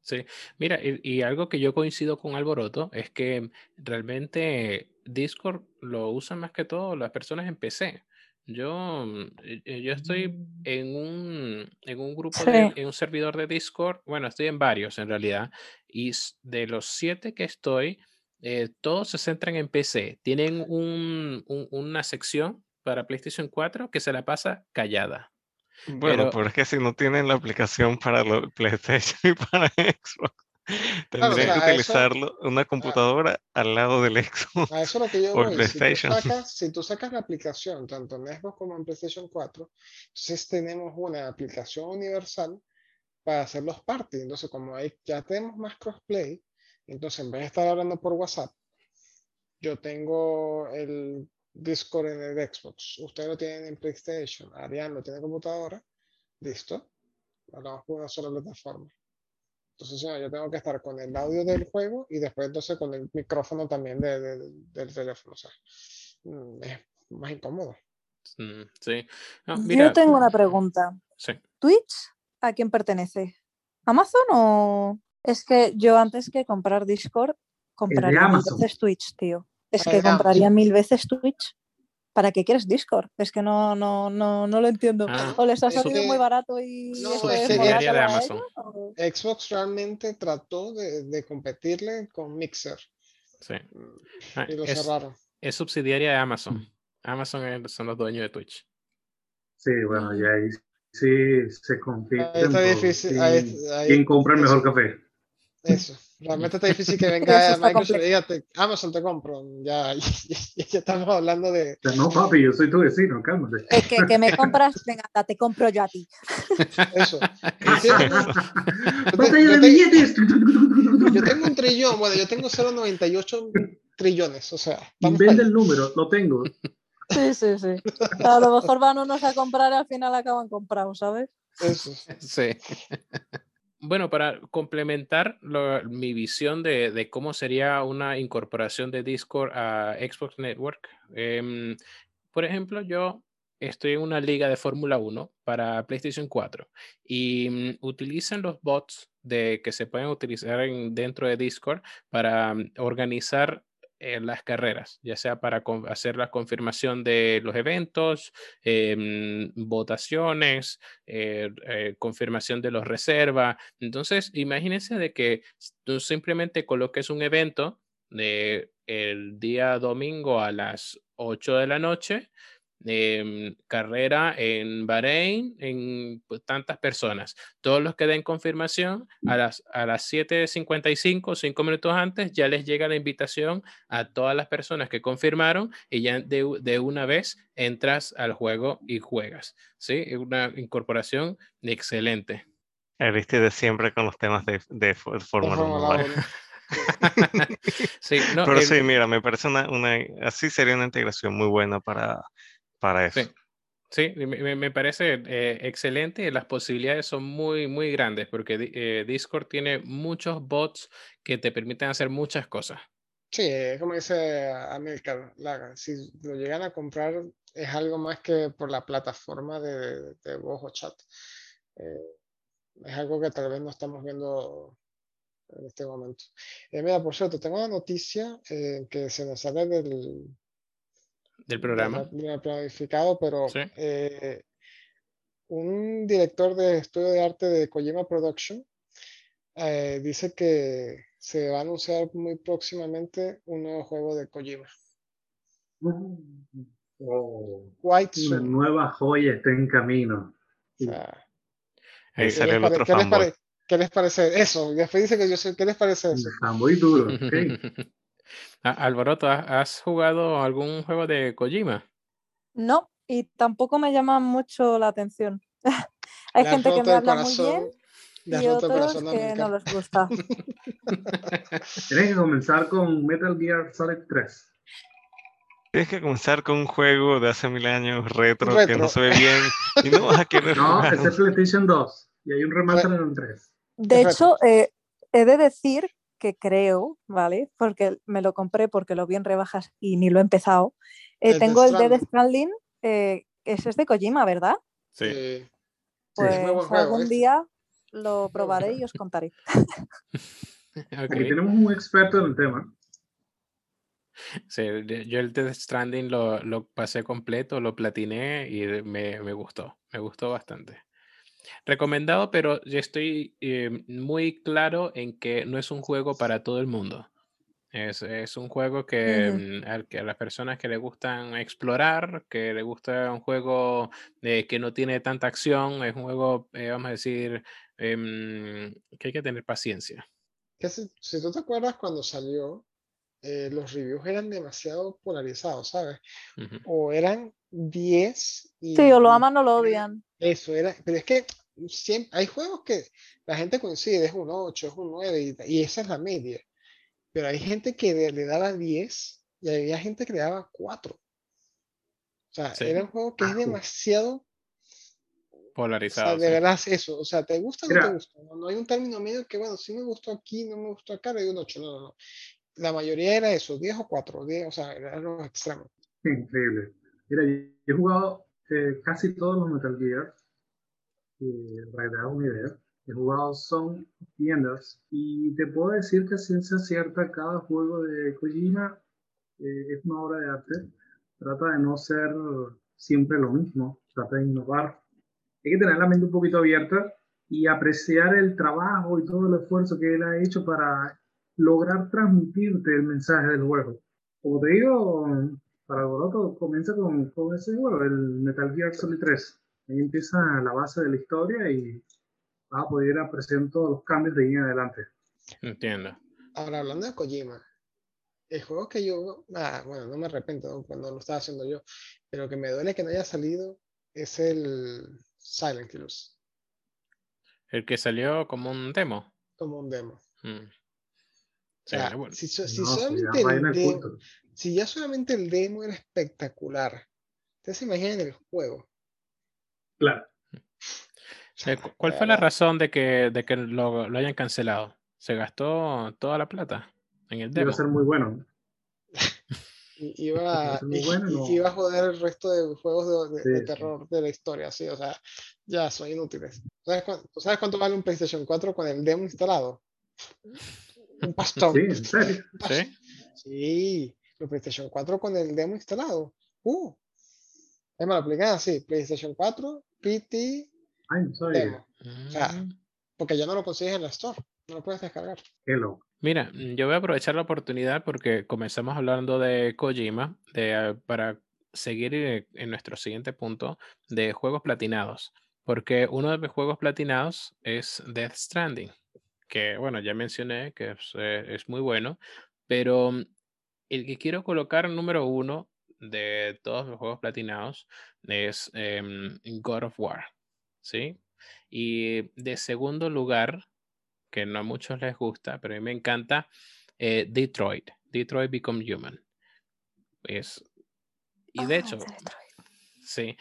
Sí, mira, y, algo que yo coincido con Alboroto es que realmente Discord lo usan más que todo las personas en PC. Yo, mm, eh, yo estoy mm. en un, en un grupo, en un servidor de Discord, bueno, estoy en varios en realidad, y de los siete que estoy, eh, todos se centran en PC. Tienen un, una sección para PlayStation 4 que se la pasa callada. Bueno, pero, es que si no tienen la aplicación para PlayStation y para Xbox, tendrían que utilizarlo una ah. computadora al lado del Xbox. A eso es lo que yo voy. PlayStation. Si, tú sacas, si tú sacas la aplicación tanto en Xbox como en PlayStation 4, entonces tenemos una aplicación universal para hacer los parties. Entonces, como ahí ya tenemos más crossplay, entonces en vez de estar hablando por WhatsApp, yo tengo el Discord en el Xbox, usted lo tiene en PlayStation, Ariane lo tiene en computadora, listo, hablamos por una sola plataforma. Entonces, yo tengo que estar con el audio del juego y después entonces con el micrófono también del teléfono. O sea, mm, es más incómodo. Mm, sí. Yo tengo una pregunta. ¿Twitch a quién pertenece? ¿Amazon o...? Es que yo antes que comprar Discord, compraría veces Twitch, tío. Es que compraría mil veces Twitch. ¿Para qué quieres Discord? Es que no, no, no, no lo entiendo. Ah, o les ha salido muy barato y no, es, de Amazon. Xbox realmente trató de, de, competirle con Mixer. Sí. Ah, y lo cerraron. Es subsidiaria de Amazon. Amazon son los dueños de Twitch. Sí, bueno, ya ahí sí se compite. Está difícil. ¿Quién compra el mejor café? Eso. Realmente está difícil que venga Microsoft y diga, Amazon te compro. Ya, ya, estamos hablando de. No, papi, yo soy tu vecino, cálmate. Es que, que me compras, venga, te compro yo a ti. Eso. Batalla de billetes. Yo tengo un trillón, bueno, yo tengo 0,98 trillones, o sea. Vende el número, lo tengo. Sí, sí, sí. A lo mejor van unos a comprar y al final acaban comprados, ¿sabes? Eso. Sí. Bueno, para complementar mi visión de, cómo sería una incorporación de Discord a Xbox Network, em, por ejemplo, yo estoy en una liga de Fórmula 1 para PlayStation 4 y mm, utilizan los bots de, que se pueden utilizar dentro de Discord para mm, organizar en las carreras, ya sea para hacer la confirmación de los eventos, em, votaciones, eh, eh, confirmación de los reservas. Entonces, imagínense de que tú simplemente coloques un evento de el día domingo a las 8 de la noche Em, carrera en Bahrein, en pues, tantas personas. Todos los que den confirmación a las, a las 7.55, cinco minutos antes, ya les llega la invitación a todas las personas que confirmaron y ya de, de una vez entras al juego y juegas. ¿sí? Es una incorporación excelente. viste de siempre con los temas de, de Fórmula 1. sí, Pero sí, mira, me parece una, una, así sería una integración muy buena para, para eso. Sí. me, parece eh, excelente. Las posibilidades son muy, muy grandes porque eh, Discord tiene muchos bots que te permiten hacer muchas cosas. Sí, como dice Amilcar, si lo llegan a comprar es algo más que por la plataforma de, de voz o chat. Eh, es algo que tal vez no estamos viendo en este momento. mira, por cierto, tengo una noticia que se nos sale del, del programa. planificado, pero eh, un director de estudio de arte de Kojima Production eh, dice que se va a anunciar muy próximamente un nuevo juego de Kojima. Oh, una nueva joya está en camino. Ahí sale el otro ¿qué les, ¿Qué les parece eso? Después dice que yo sé, ¿qué les parece eso? muy duro. Alboroto, ¿has jugado algún juego de Kojima? No, y tampoco me llama mucho la atención. Hay gente que me habla muy bien. Y el otros que no les gusta. Tienes que comenzar con Metal Gear Solid 3. Tienes que comenzar con un juego de hace mil años retro, que no se ve bien y no vas a querer No, jugar. es PlayStation 2. Y hay un remaster en el 3. De hecho, eh, he de decir que creo, ¿vale? Porque me lo compré porque lo vi en rebajas y ni lo he empezado. Eh, El tengo el Death Stranding. Eh, ese es de Kojima, ¿verdad? Sí. Pues juego, algún día lo probaré y os contaré. Aquí tenemos un experto en el tema. Sí, yo el Death Stranding lo, lo pasé completo, lo platiné y me gustó, me gustó bastante. Recomendado, pero yo estoy eh, muy claro en que no es un juego para todo el mundo. Es, es un juego que, mm, al que a las personas que le gustan explorar, que le gusta un juego eh, que no tiene tanta acción, es un juego, eh, vamos a decir, em, que hay que tener paciencia. que si, si tú te acuerdas cuando salió, eh, los reviews eran demasiado polarizados, ¿sabes? Ujú. O eran 10 y, Sí, o lo aman o lo odian. eso era, pero es que siempre, hay juegos que la gente coincide, es un 8, es un 9 y, y esa es la media. Pero hay gente que le, le daba 10 y había gente que le daba 4. O sea, Sí. era un juego que es Ajú. demasiado, o sea, Polarizado. de sí. verdad es eso, o sea, ¿te gusta o no Mira. te gusta? No, no hay un término medio que, bueno, sí me gustó aquí, no me gustó acá, le doy un 8, no, no, no. La mayoría era eso, 10 o 4, 10, o sea, eran los extremos. Increíble. Mira, yo he jugado eh, casi todos los Metal Gear. eh, para que te hagas una idea. He jugado Son the Enders. Y te puedo decir que a ciencia cierta, cada juego de Kojima eh, es una obra de arte. Trata de no ser siempre lo mismo. Trata de innovar. Hay que tener la mente un poquito abierta y apreciar el trabajo y todo el esfuerzo que él ha hecho para lograr transmitirte el mensaje del juego. Como te digo, para Alboroto comienza con, con ese juego, el Metal Gear Solid 3. Ahí empieza la base de la historia y vas a poder apreciar todos los cambios de ahí en adelante. Entiendo. Ahora, hablando de Kojima, el juego que yo, ah, bueno, no me arrepiento cuando lo estaba haciendo yo, pero que me duele que no haya salido es el Silent Hills, El que salió como un demo. como un demo. Mm. O Sí, sea, bueno, si, si No, solamente ya el demo- si solamente el demo era espectacular, ustedes se imaginan el juego. Claro. O sea, cu- ¿Cuál fue la razón de que, de que lo, lo hayan cancelado? ¿Se gastó toda la plata en el Iba demo? a ser muy bueno. Iba, bueno, no. iba a joder el resto de juegos de, de- de Sí, sí. terror de la historia, sí, o sea, ya son inútiles. ¿Sabes cuánto, ¿tú sabes cuánto vale un PlayStation 4 con el demo instalado? Un pastón. Sí, en serio. ¿Sí? Sí, el PlayStation 4 con el demo instalado. Uh. Es más, lo aplican así, PlayStation 4, PT, Ay, sea, Mm. Porque ya no lo consigues en la Store, no lo puedes descargar. Loco. Mira, yo voy a aprovechar la oportunidad porque comenzamos hablando de Kojima de, ah, para seguir eh, en nuestro siguiente punto de juegos platinados. Porque uno de mis juegos platinados es Death Stranding, que bueno, ya mencioné que es, eh, es muy bueno, pero mm, el que quiero colocar número uno de todos los juegos platinados es em, God of War, ¿sí? Y de segundo lugar, que no a muchos les gusta, pero a mí me encanta, eh, Detroit, Detroit Become Human. Es, y de Ah, hecho, sí.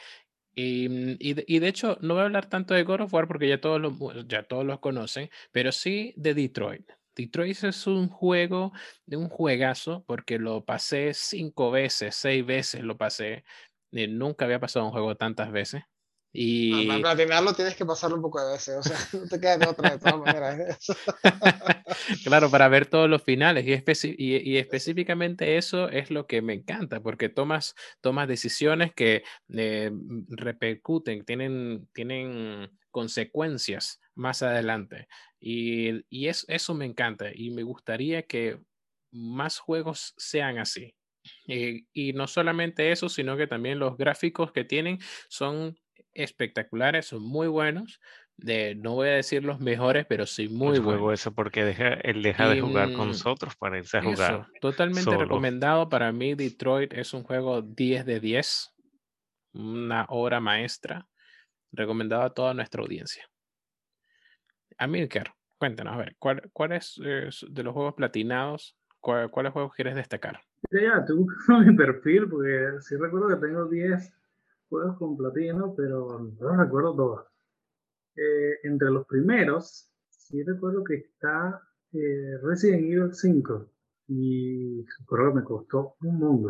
Y, mm, y de, y hecho, no voy a hablar tanto de God of War porque ya todos los, ya todos los conocen, pero sí de Detroit. Detroit es un juego, de un juegazo, porque lo pasé cinco veces, seis veces lo pasé. eh, nunca había pasado un juego tantas veces. Y, Para platinarlo tienes que pasarlo un poco de veces, o sea, no te queda de otra de todas maneras. Claro, para ver todos los finales y, y, y específicamente eso es lo que me encanta, porque tomas, tomas decisiones que eh, repercuten, tienen, tienen consecuencias más adelante. Y, y es, eso me encanta y me gustaría que más juegos sean así. Eh, y no solamente eso, sino que también los gráficos que tienen son espectaculares, son muy buenos. De, no voy a decir los mejores, pero sí muy juego buenos. eso porque deja, él deja de jugar con nosotros para irse a Eso, jugar totalmente solo. recomendado para mí. Detroit es un juego 10 de 10, una obra maestra, recomendado a toda nuestra audiencia. Amilcar, cuéntanos, a ver, ¿cuál, cuál es eh, de los juegos platinados? cuál- ¿Cuáles juegos quieres destacar? Ya, buscando mi perfil porque sí recuerdo que tengo 10 juegos con platino, pero no los recuerdo todos. Eh, entre los primeros, sí recuerdo que está eh, Resident Evil 5 y recuerdo que me costó un mundo.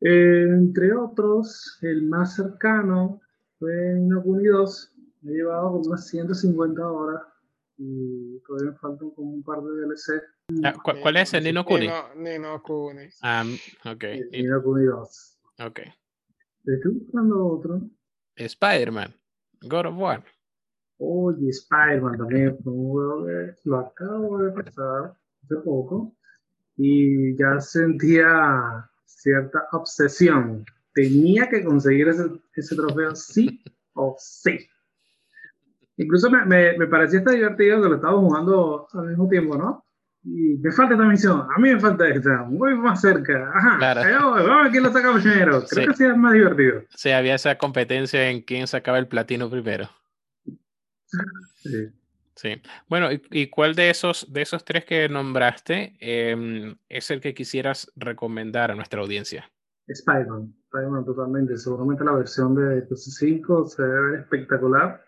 Eh, entre otros, el más cercano fue Ni no Kuni 2. Me he llevado como unas 150 horas y todavía me faltan como un par de DLC. Ah, ¿cu- ¿Cuál es el Nino Kuni? Nino, Nino Kuni. Ah, ok, Ni y- no Kuni 2. ok. Estoy buscando otro. Spider-Man, God of War. Oye, Spider-Man también fue un juego que lo acabo de pasar hace poco y ya sentía cierta obsesión. Tenía que conseguir ese, ese trofeo sí o sí. Incluso me, me, me parecía hasta divertido que lo estábamos jugando al mismo tiempo, ¿no? Y me falta esta misión, a mí me falta esta, voy más cerca. Ajá, Claro. vamos a ver quién lo saca primero. Creo Sí. que es más divertido. Sí, había esa competencia en quién sacaba el platino primero. Sí. Sí. Bueno, ¿y, y cuál de esos, de esos tres que nombraste em, es el que quisieras recomendar a nuestra audiencia? Spider-Man, Spider-Man totalmente. Seguramente la versión de PS5 se ver espectacular.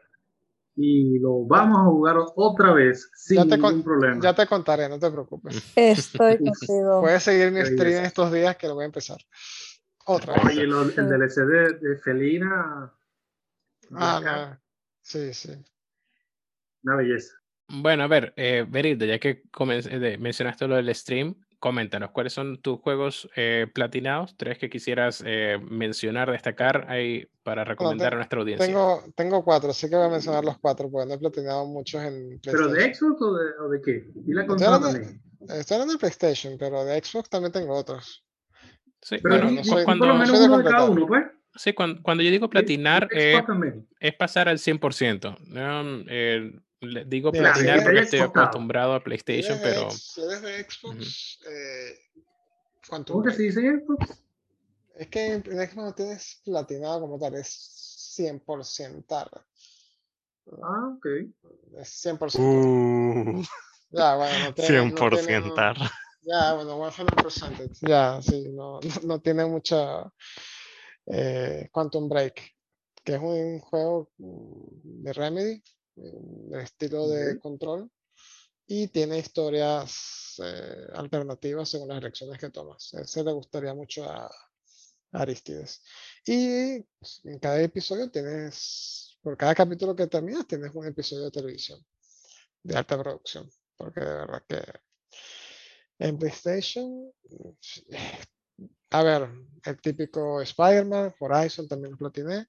Y lo vamos a jugar otra vez sin Ya te ningún con- problema. Ya te contaré, no te preocupes. Estoy contigo. Puedes seguir mi stream estos días que lo voy a empezar. Otra vez. Oye, lo- el DLC de, de Felina. Ah, no. Sí, sí. Una belleza. Bueno, a ver, eh, Berilda, ya que comen- eh, de- mencionaste lo del stream, coméntanos, ¿cuáles son tus juegos eh, platinados? Tres que quisieras eh, mencionar, destacar ahí para recomendar a nuestra audiencia. Tengo, tengo cuatro, así que voy a mencionar los cuatro, porque no he platinado muchos en ¿Pero de PlayStation. Xbox o de, o de qué? ¿Y la Estoy consola estoy hablando de PlayStation, pero de Xbox también tengo otros. Sí, Pero bueno, no soy- y por cuando, lo no menos soy de uno de cada uno, pues. sí, cuando, cuando yo digo platinar, eh, es pasar al 100%. ¿no? Eh, le digo platinar porque estoy acostumbrado a PlayStation, pero X- si eres de Xbox, eh, ¿Cómo que se dice Xbox? Es que en Xbox no tienes platinado como tal, es 100% tarde. Ah, ok. Es 100%. Uh, Ya, bueno, no tiene, no 100% tiene- tar. Ya, bueno, 100%. Ya, sí, no, no, no tiene mucha eh, Quantum Break, que es un juego de Remedy, de estilo de control, y tiene historias eh, alternativas según las elecciones que tomas. Ese le gustaría mucho a, a Aristides. Y en cada episodio tienes, por cada capítulo que terminas, tienes un episodio de televisión de alta producción, porque de verdad que en PlayStation, sí, a ver, el típico Spider-Man, Horizon también lo platiné,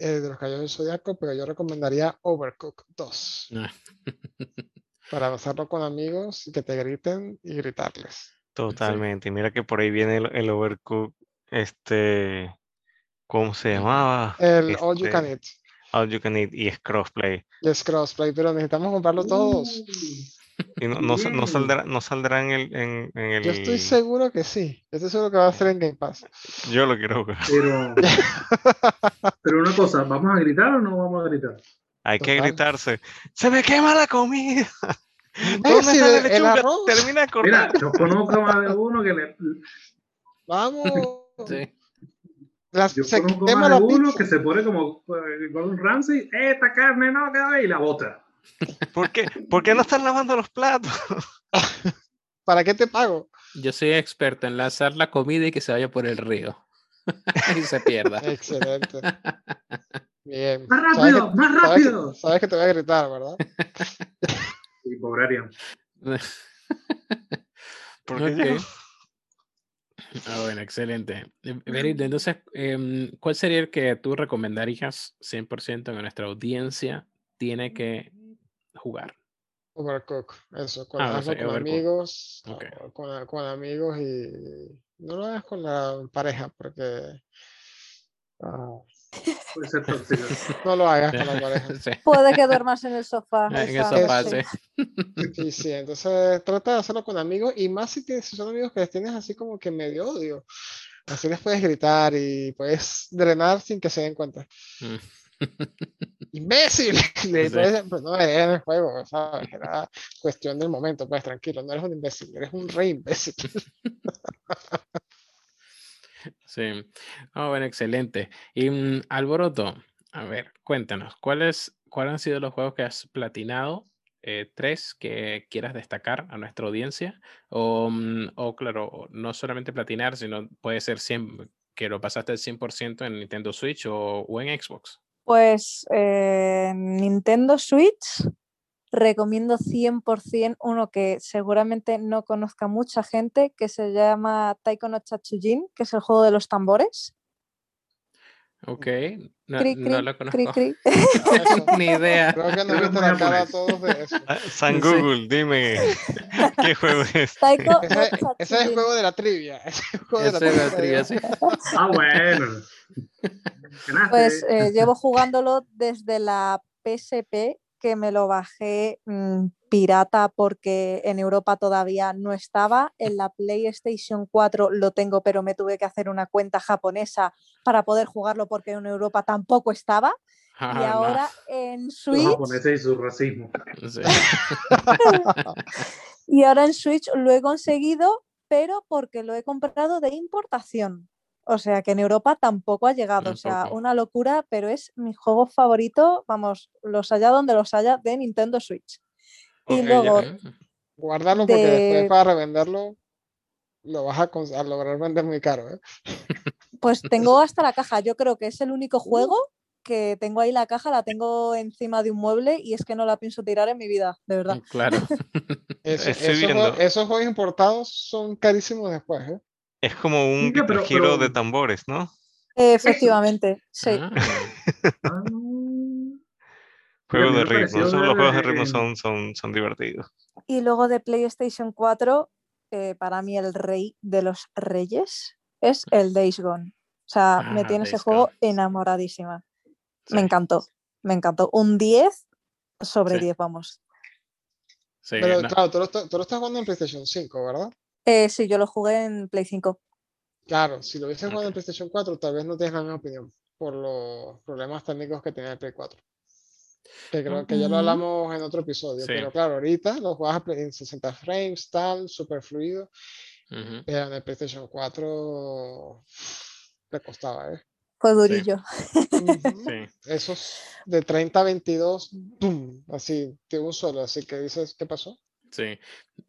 eh, de los Caballeros del Zodiaco, pero yo recomendaría Overcooked 2 Ah. para pasarlo con amigos y que te griten y gritarles. Totalmente. Y mira que por ahí viene el, el Overcook, este, ¿cómo se llamaba? El All You Este, Can Eat All You Can Eat y es crossplay. y es crossplay, pero necesitamos comprarlo todos. Y no, no, Bien. saldrá, no saldrá en el, en, en Yo estoy seguro que sí. Yo estoy seguro que va a ser en Game Pass. Yo lo quiero jugar. Pero, pero una cosa, ¿vamos a gritar o no vamos a gritar? Hay que gritarse. ¡Se me quema la comida! ¿Dónde Messi, está la el- el lechuga? arroz. Termina de Mira, cortar. yo conozco a más de uno que le, Vamos. sí. Las- yo se conozco más de uno pizza. que se pone como eh, Gordon Ramsay, "Eh, esta carne no queda y la bota. ¿Por qué? ¿Por qué no están lavando los platos? ¿Para qué te pago? Yo soy experto en lanzar la comida y que se vaya por el río y se pierda. Excelente. Bien. Más Sabes rápido, que- más sabes que- rápido. Sabes que te voy a gritar, ¿verdad? Y pobre Arián. Porque yo- Ok. Ah, bueno, excelente. Eh, Berilda, entonces, em, ¿cuál sería el que tú recomendarías 100% que nuestra audiencia tiene que jugar? Overcook. Eso, con, Ah, con Overcook. amigos. O Con, con amigos y no lo hagas con la pareja porque ah, Puede ser tóxico. no lo hagas con la pareja. Sí, Puede que duermas en el sofá. en el sofá, sí. sí. Sí, sí, entonces trata de hacerlo con amigos y más si, tienes, si son amigos que les tienes así como que medio odio. Así les puedes gritar y puedes drenar sin que se den cuenta. Imbécil. Entonces, pues, no era el juego, ¿sabes? Era cuestión del momento, pues tranquilo, no eres un imbécil, eres un rey imbécil. Sí. Ah, bueno, excelente. Y mm, Alboroto, a ver, cuéntanos, ¿cuáles, ¿cuáles han sido los juegos que has platinado? Eh, tres que quieras destacar a nuestra audiencia. O, mm, o, claro, no solamente platinar, sino puede ser 100, que lo pasaste al 100% en Nintendo Switch o, o en Xbox. Pues eh, Nintendo Switch recomiendo 100% uno que seguramente no conozca mucha gente, que se llama Taiko no Chachujin, que es el juego de los tambores. Ok, no, Cri, no cri, lo cri, conozco. cri. Ni idea. Creo que no viste que la cara a todos de eso. Ah, San Sí. Google, dime qué juego es. Taiko no Ese, ese es el juego de la trivia. Ese es el juego de la es la trivia. trivia, sí. Ah, bueno. Pues eh, llevo jugándolo desde la PSP, que me lo bajé mm, pirata porque en Europa todavía no estaba. En la PlayStation 4 lo tengo, pero me tuve que hacer una cuenta japonesa para poder jugarlo porque en Europa tampoco estaba. Ah, y no. ahora en Los Switch, japoneses y su racismo. Sí. y ahora en Switch lo he conseguido, pero porque lo he comprado de importación. O sea que en Europa tampoco ha llegado. O sea, una locura, pero es mi juego favorito, vamos, los haya donde los haya, de Nintendo Switch. Y luego, ya. Guardarlo porque después De- para revenderlo lo vas a, a lograr vender muy caro. ¿eh? pues tengo hasta la caja. Yo creo que es el único juego que tengo ahí la caja, la tengo encima de un mueble y es que no la pienso tirar en mi vida, de verdad. Claro. Eso- esos, viendo. jue- esos juegos importados son carísimos después. ¿eh? Es como un Mira, pero- Guitar Hero de tambores, ¿no? Efectivamente, sí. Ah, Ah, Juegos de me ritmo. son- los juegos de ritmo son, son, son divertidos. Y luego de PlayStation 4, eh, para mí el rey de los reyes es el Days Gone. O sea, me Ah, tiene ese juego Gone. enamoradísima. Me encantó, me encantó. Un 10 sobre Sí. 10, vamos. sí, Pero no, claro, tú lo, estás- tú lo estás jugando en PlayStation 5, ¿verdad? Eh, sí, yo lo jugué en Play 5. Claro, si lo hubieses jugado en. PlayStation 4, tal vez no tienes la misma opinión por los problemas técnicos que tenía el Play 4. Que creo que ya lo hablamos en otro episodio, Sí. pero claro, ahorita lo juegas en 60 frames, tal, super fluido, ujú. pero en el PlayStation 4 le costaba, ¿eh? Fue durillo. Sí. Esos de 30 a 22, ¡pum! así, de un solo, así que dices, ¿qué pasó? Sí,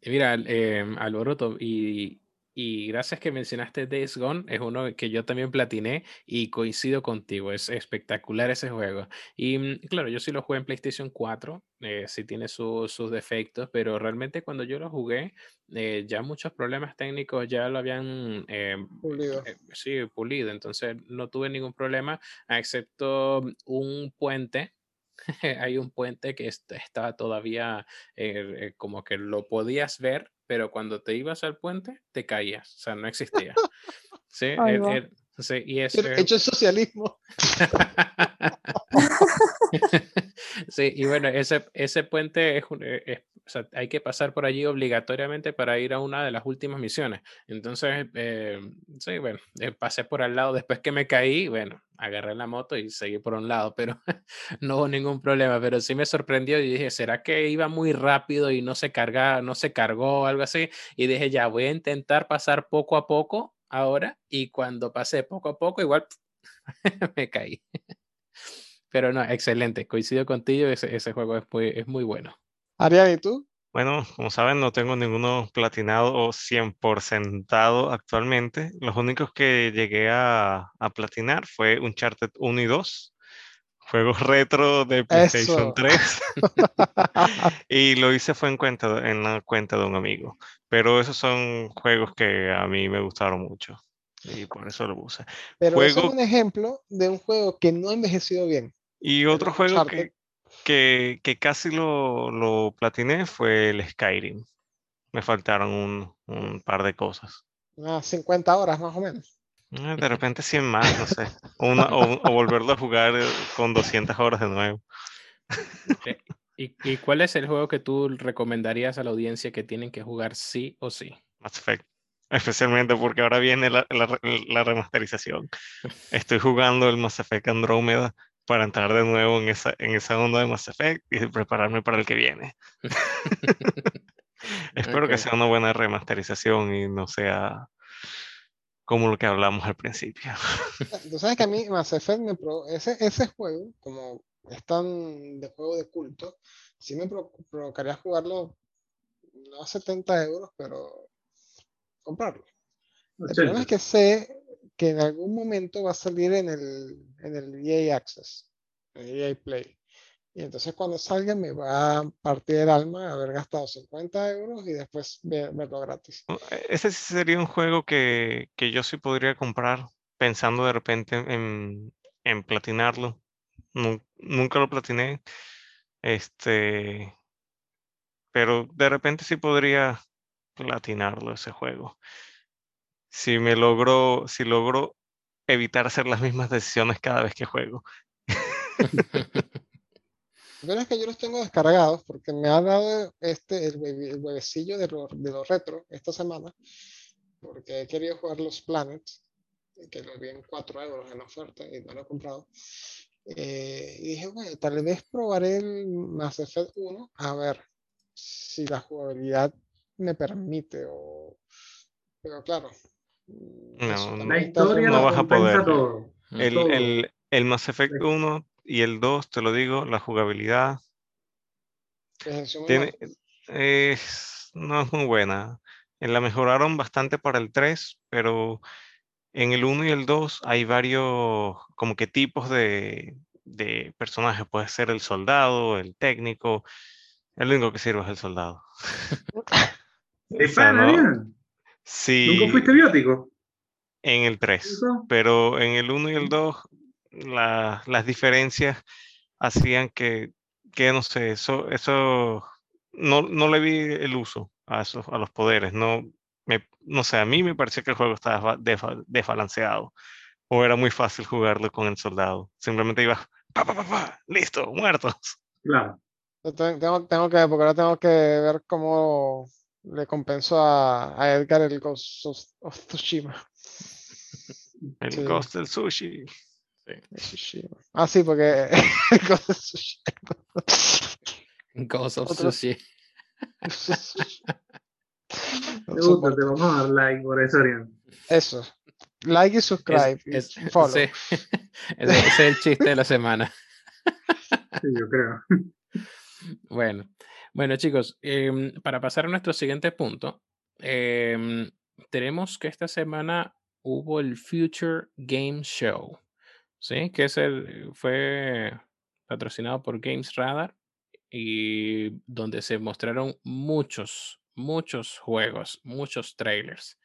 mira, eh, Alboroto, y, y gracias que mencionaste Days Gone, es uno que yo también platiné y coincido contigo, es espectacular ese juego. Y mm, claro, yo sí lo jugué en PlayStation 4, eh, sí tiene su- sus defectos, pero realmente cuando yo lo jugué, eh, ya muchos problemas técnicos ya lo habían eh, Pulido. eh, sí, pulido, entonces no tuve ningún problema, excepto un puente. Hay un puente que est- estaba todavía eh, eh, como que lo podías ver, pero cuando te ibas al puente te caías, o sea, no existía. Sí, el- sí, y es, eh, Hecho el socialismo. Sí, y bueno, ese, ese puente es, eh, hay que pasar por allí obligatoriamente para ir a una de las últimas misiones. Entonces, eh, sí, bueno, eh, pasé por al lado después que me caí, bueno, agarré la moto y seguí por un lado, pero no hubo ningún problema. Pero sí me sorprendió y dije, ¿será que iba muy rápido y no se carga, no se cargó o algo así? Y dije, ya, voy a intentar pasar poco a poco ahora. Y cuando pasé poco a poco, igual me caí. Pero no, excelente. Coincido contigo, ese, ese juego es muy, es muy bueno. Ariane, ¿y tú? Bueno, como saben, no tengo ninguno platinado o 100% actualmente. Los únicos que llegué a, a platinar fue Uncharted 1 y 2, juegos retro de PlayStation Eso. 3. Y lo hice fue en cuenta, en la cuenta de un amigo. Pero esos son juegos que a mí me gustaron mucho. Y por eso lo puse. Pero eso es Juego- un ejemplo de un juego que no ha envejecido bien. Y otro juego que, que, que casi lo, lo platiné fue el Skyrim. Me faltaron un, un par de cosas. Unas 50 horas más o menos. Eh, De repente 100 más, no sé. Una- o, o volverlo a jugar eh, con 200 horas de nuevo. Eh, ¿Y, y cuál es el juego que tú recomendarías a la audiencia que tienen que jugar sí o sí? Mass Effect. Especialmente porque ahora viene la, la la remasterización. Estoy jugando el Mass Effect Andrómeda para entrar de nuevo en esa, en esa onda de Mass Effect y prepararme para el que viene. Espero que Ok. sea una buena remasterización y no sea como lo que hablamos al principio. Tú sabes que a mí Mass Effect me pro- ese, ese juego, como es tan de juego de culto, sí me pro- provocaría jugarlo no a 70 euros, pero comprarlo. El problema es 80. que sé que en algún momento va a salir en el, en el EA Access, en el EA Play. Y entonces cuando salga me va a partir el alma haber gastado 50 euros y después ve- verlo gratis. No, e- Ese sí sería un juego que, que yo sí podría comprar pensando de repente en, en platinarlo. Nu- nunca lo platiné. Este, pero de repente sí podría platinarlo ese juego. Si me logro, si logro evitar hacer las mismas decisiones cada vez que juego. Pero es que yo los tengo descargados porque me ha dado este, el, el huevecillo de lo, de lo retro esta semana, porque he querido jugar los Planets, que lo vi en 4 euros en oferta y no lo he comprado. Eh, y dije, bueno, tal vez probaré el Mass Effect 1 a ver si la jugabilidad me permite o... Pero claro. No, La historia no vas a poder. todo. El, Todo. el, el Mass Effect Sí. 1 y el 2, te lo digo, la jugabilidad muy tiene, es, no es muy buena. Eh, La mejoraron bastante para el 3, pero en el 1 y el 2 hay varios como que tipos de, de personajes. Puede ser el soldado, el técnico. El único que sirve es el soldado. O sea, no-. Sí, ¿Nunca fuiste biótico? en el 3. ¿Eso? pero en el 1 y el 2 la- las diferencias hacían que, que no sé, eso, eso no, no le vi el uso a, esos, a los poderes. No, me, no sé, a mí me pareció que el juego estaba desbalanceado o era muy fácil jugarlo con el soldado. Simplemente ibas, pa, pa, pa, pa, listo, muertos. Claro. Tengo, tengo que, porque ahora tengo que ver cómo le compenso a, a Edgar el Ghost of, of Tsushima. El Sí. Ghost del Sushi. Tsushima. Ah, sí, porque el Ghost of Tsushima. Ghost of Otro- Sushi. No Te gusta, soporto. te vamos a dar like por eso. Eso. Like y subscribe. Es- follow. sí. ese, ese es el chiste de la semana. Sí, yo creo. Bueno, bueno chicos, em, para pasar a nuestro siguiente punto, em, tenemos que esta semana hubo el Future Game Show, ¿sí? Que es el, fue patrocinado por Games Radar y donde se mostraron muchos, muchos juegos, muchos trailers.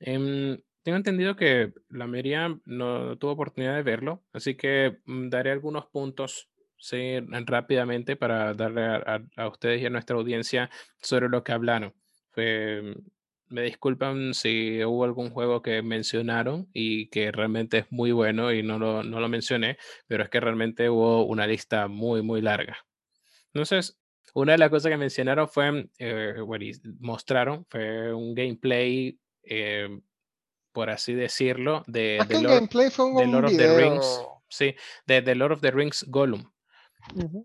Em, tengo entendido que la mayoría no tuvo oportunidad de verlo, así que mm, daré algunos puntos sí, rápidamente para darle a, a- a ustedes y a nuestra audiencia sobre lo que hablaron. Fue- me disculpan si hubo algún juego que mencionaron y que realmente es muy bueno y no lo, no lo mencioné, pero es que realmente hubo una lista muy, muy larga. Entonces, una de las cosas que mencionaron fue, eh, bueno, mostraron, fue un gameplay, eh, por así decirlo, de, de Lord, gameplay fue un, de un Lord of the Rings. Sí, de The Lord of the Rings Gollum.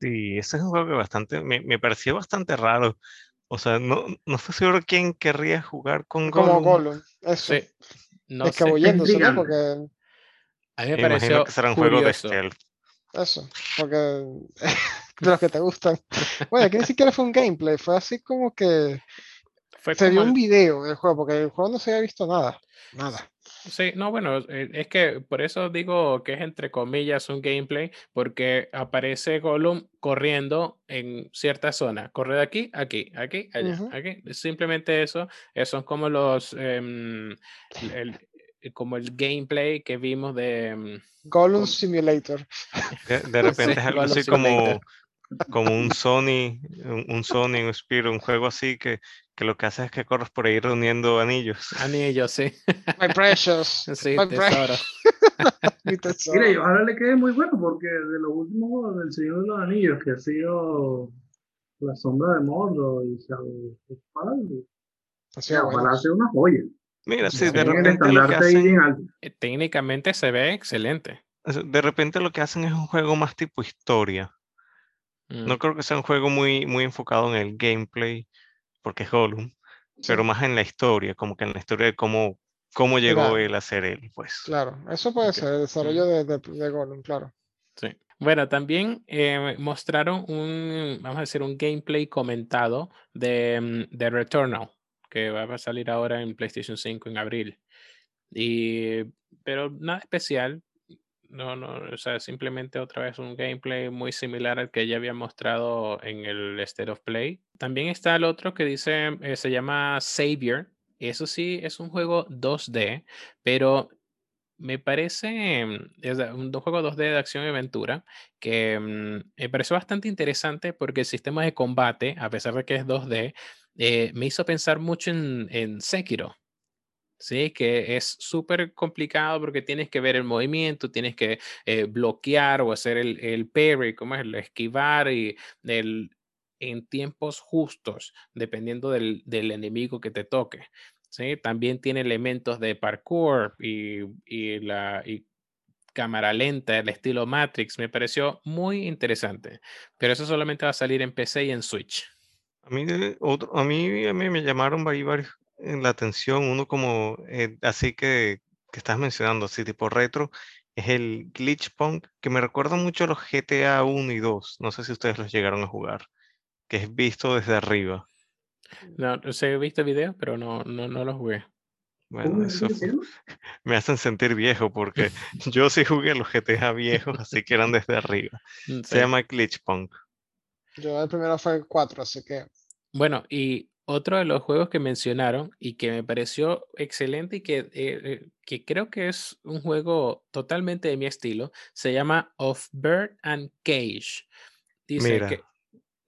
Sí, ese es un juego que bastante, me, me pareció bastante raro. O sea, no, no estoy seguro quién querría jugar con Como Gollum. Gollum. Eso. Sí, no. Escabulléndose, ¿no? Porque A mí me Me imagino pareció que será un juego de curioso. stealth. Eso, porque de los que te gustan. Bueno, aquí ni siquiera fue un gameplay, fue así como que Fue se vio como un el- video del juego, porque el juego no se había visto nada. Nada. Sí, no, bueno, eh, es que por eso digo que es entre comillas un gameplay, porque aparece Gollum corriendo en cierta zona. Corre de aquí, aquí, aquí, allá, aquí. Simplemente eso, eh, son como los, em, el, el- como el gameplay que vimos de... em, Gollum Con- Simulator. De, de repente Sí, es algo Gollum así Simulator. como un Sony, un, un Sony, un Spiro, un juego así que, que lo que hace es que corres por ahí reuniendo anillos. Anillos, sí. My precious. Sí, my tesoro. mi tesoro. Mira, y ojalá le quede muy bueno porque de los últimos juegos del Señor de los Anillos, que ha sido La Sombra de Mordor y Shadow Así es, bueno. ojalá sea una joya. Mira, sí, Sí, de repente lo que hacen. Eh, Técnicamente se ve excelente. de repente lo que hacen es un juego más tipo historia. No Mm, creo que sea un juego muy, muy enfocado en el gameplay, porque es Gollum, pero más en la historia, como que en la historia de cómo, cómo llegó él a ser él, pues. Claro, eso puede ser el desarrollo de, de, de Gollum, claro. sí. Bueno, también eh, mostraron un, vamos a decir, un gameplay comentado de, mm, de Returnal, que va a salir ahora en PlayStation 5 en abril. Y, pero nada especial. No, no, o sea, simplemente otra vez un gameplay muy similar al que ya había mostrado en el State of Play. También está el otro que dice, eh, se llama Savior. Eso sí, es un juego 2D, pero me parece, mm, es un juego 2D de acción y aventura que mm, me pareció bastante interesante porque el sistema de combate, a pesar de que es 2D, eh, me hizo pensar mucho en, en Sekiro. Sí, que es súper complicado porque tienes que ver el movimiento, tienes que eh, bloquear o hacer el, el parry, como es el esquivar y el, en tiempos justos, dependiendo del, del enemigo que te toque. ¿sí? También tiene elementos de parkour y, y la y cámara lenta, el estilo Matrix. Me pareció muy interesante, pero eso solamente va a salir en PC y en Switch. A mí, de- otro, a mí, a mí me llamaron varios la atención, uno como, eh, así que, que estás mencionando, así tipo retro, es el Glitch Punk, que me recuerda mucho a los GTA 1 y 2, no sé si ustedes los llegaron a jugar, que es visto desde arriba. No, no sé, he visto videos, pero no, no, no los jugué. Bueno, ¿Cómo eso me hacen sentir viejo porque yo sí jugué los GTA viejos, así que eran desde arriba. Mm, Se sí. llama Glitch Punk. Yo el primero fue el 4, así que Bueno, y otro de los juegos que mencionaron y que me pareció excelente y que, eh, eh, que creo que es un juego totalmente de mi estilo, se llama Of Bird and Cage. Dice Mira, que,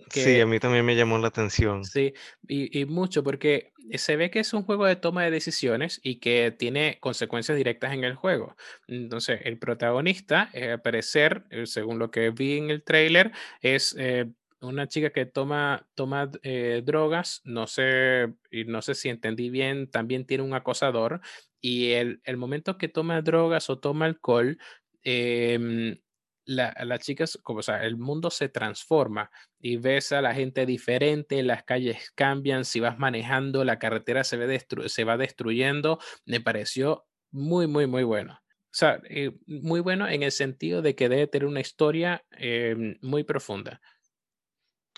sí, que a mí también me llamó la atención. Sí, y, y mucho porque se ve que es un juego de toma de decisiones y que tiene consecuencias directas en el juego. Entonces, el protagonista, eh, al parecer, eh, según lo que vi en el tráiler, es eh, una chica que toma, toma eh, drogas, no sé, y no sé si entendí bien, también tiene un acosador y el, el momento que toma drogas o toma alcohol, em, la, la chica, es- como, o sea, el mundo se transforma y ves a la gente diferente, las calles cambian, si vas manejando, la carretera se, ve se va destruyendo. Me pareció muy, muy, muy bueno. O sea, eh, muy bueno en el sentido de que debe tener una historia em, muy profunda.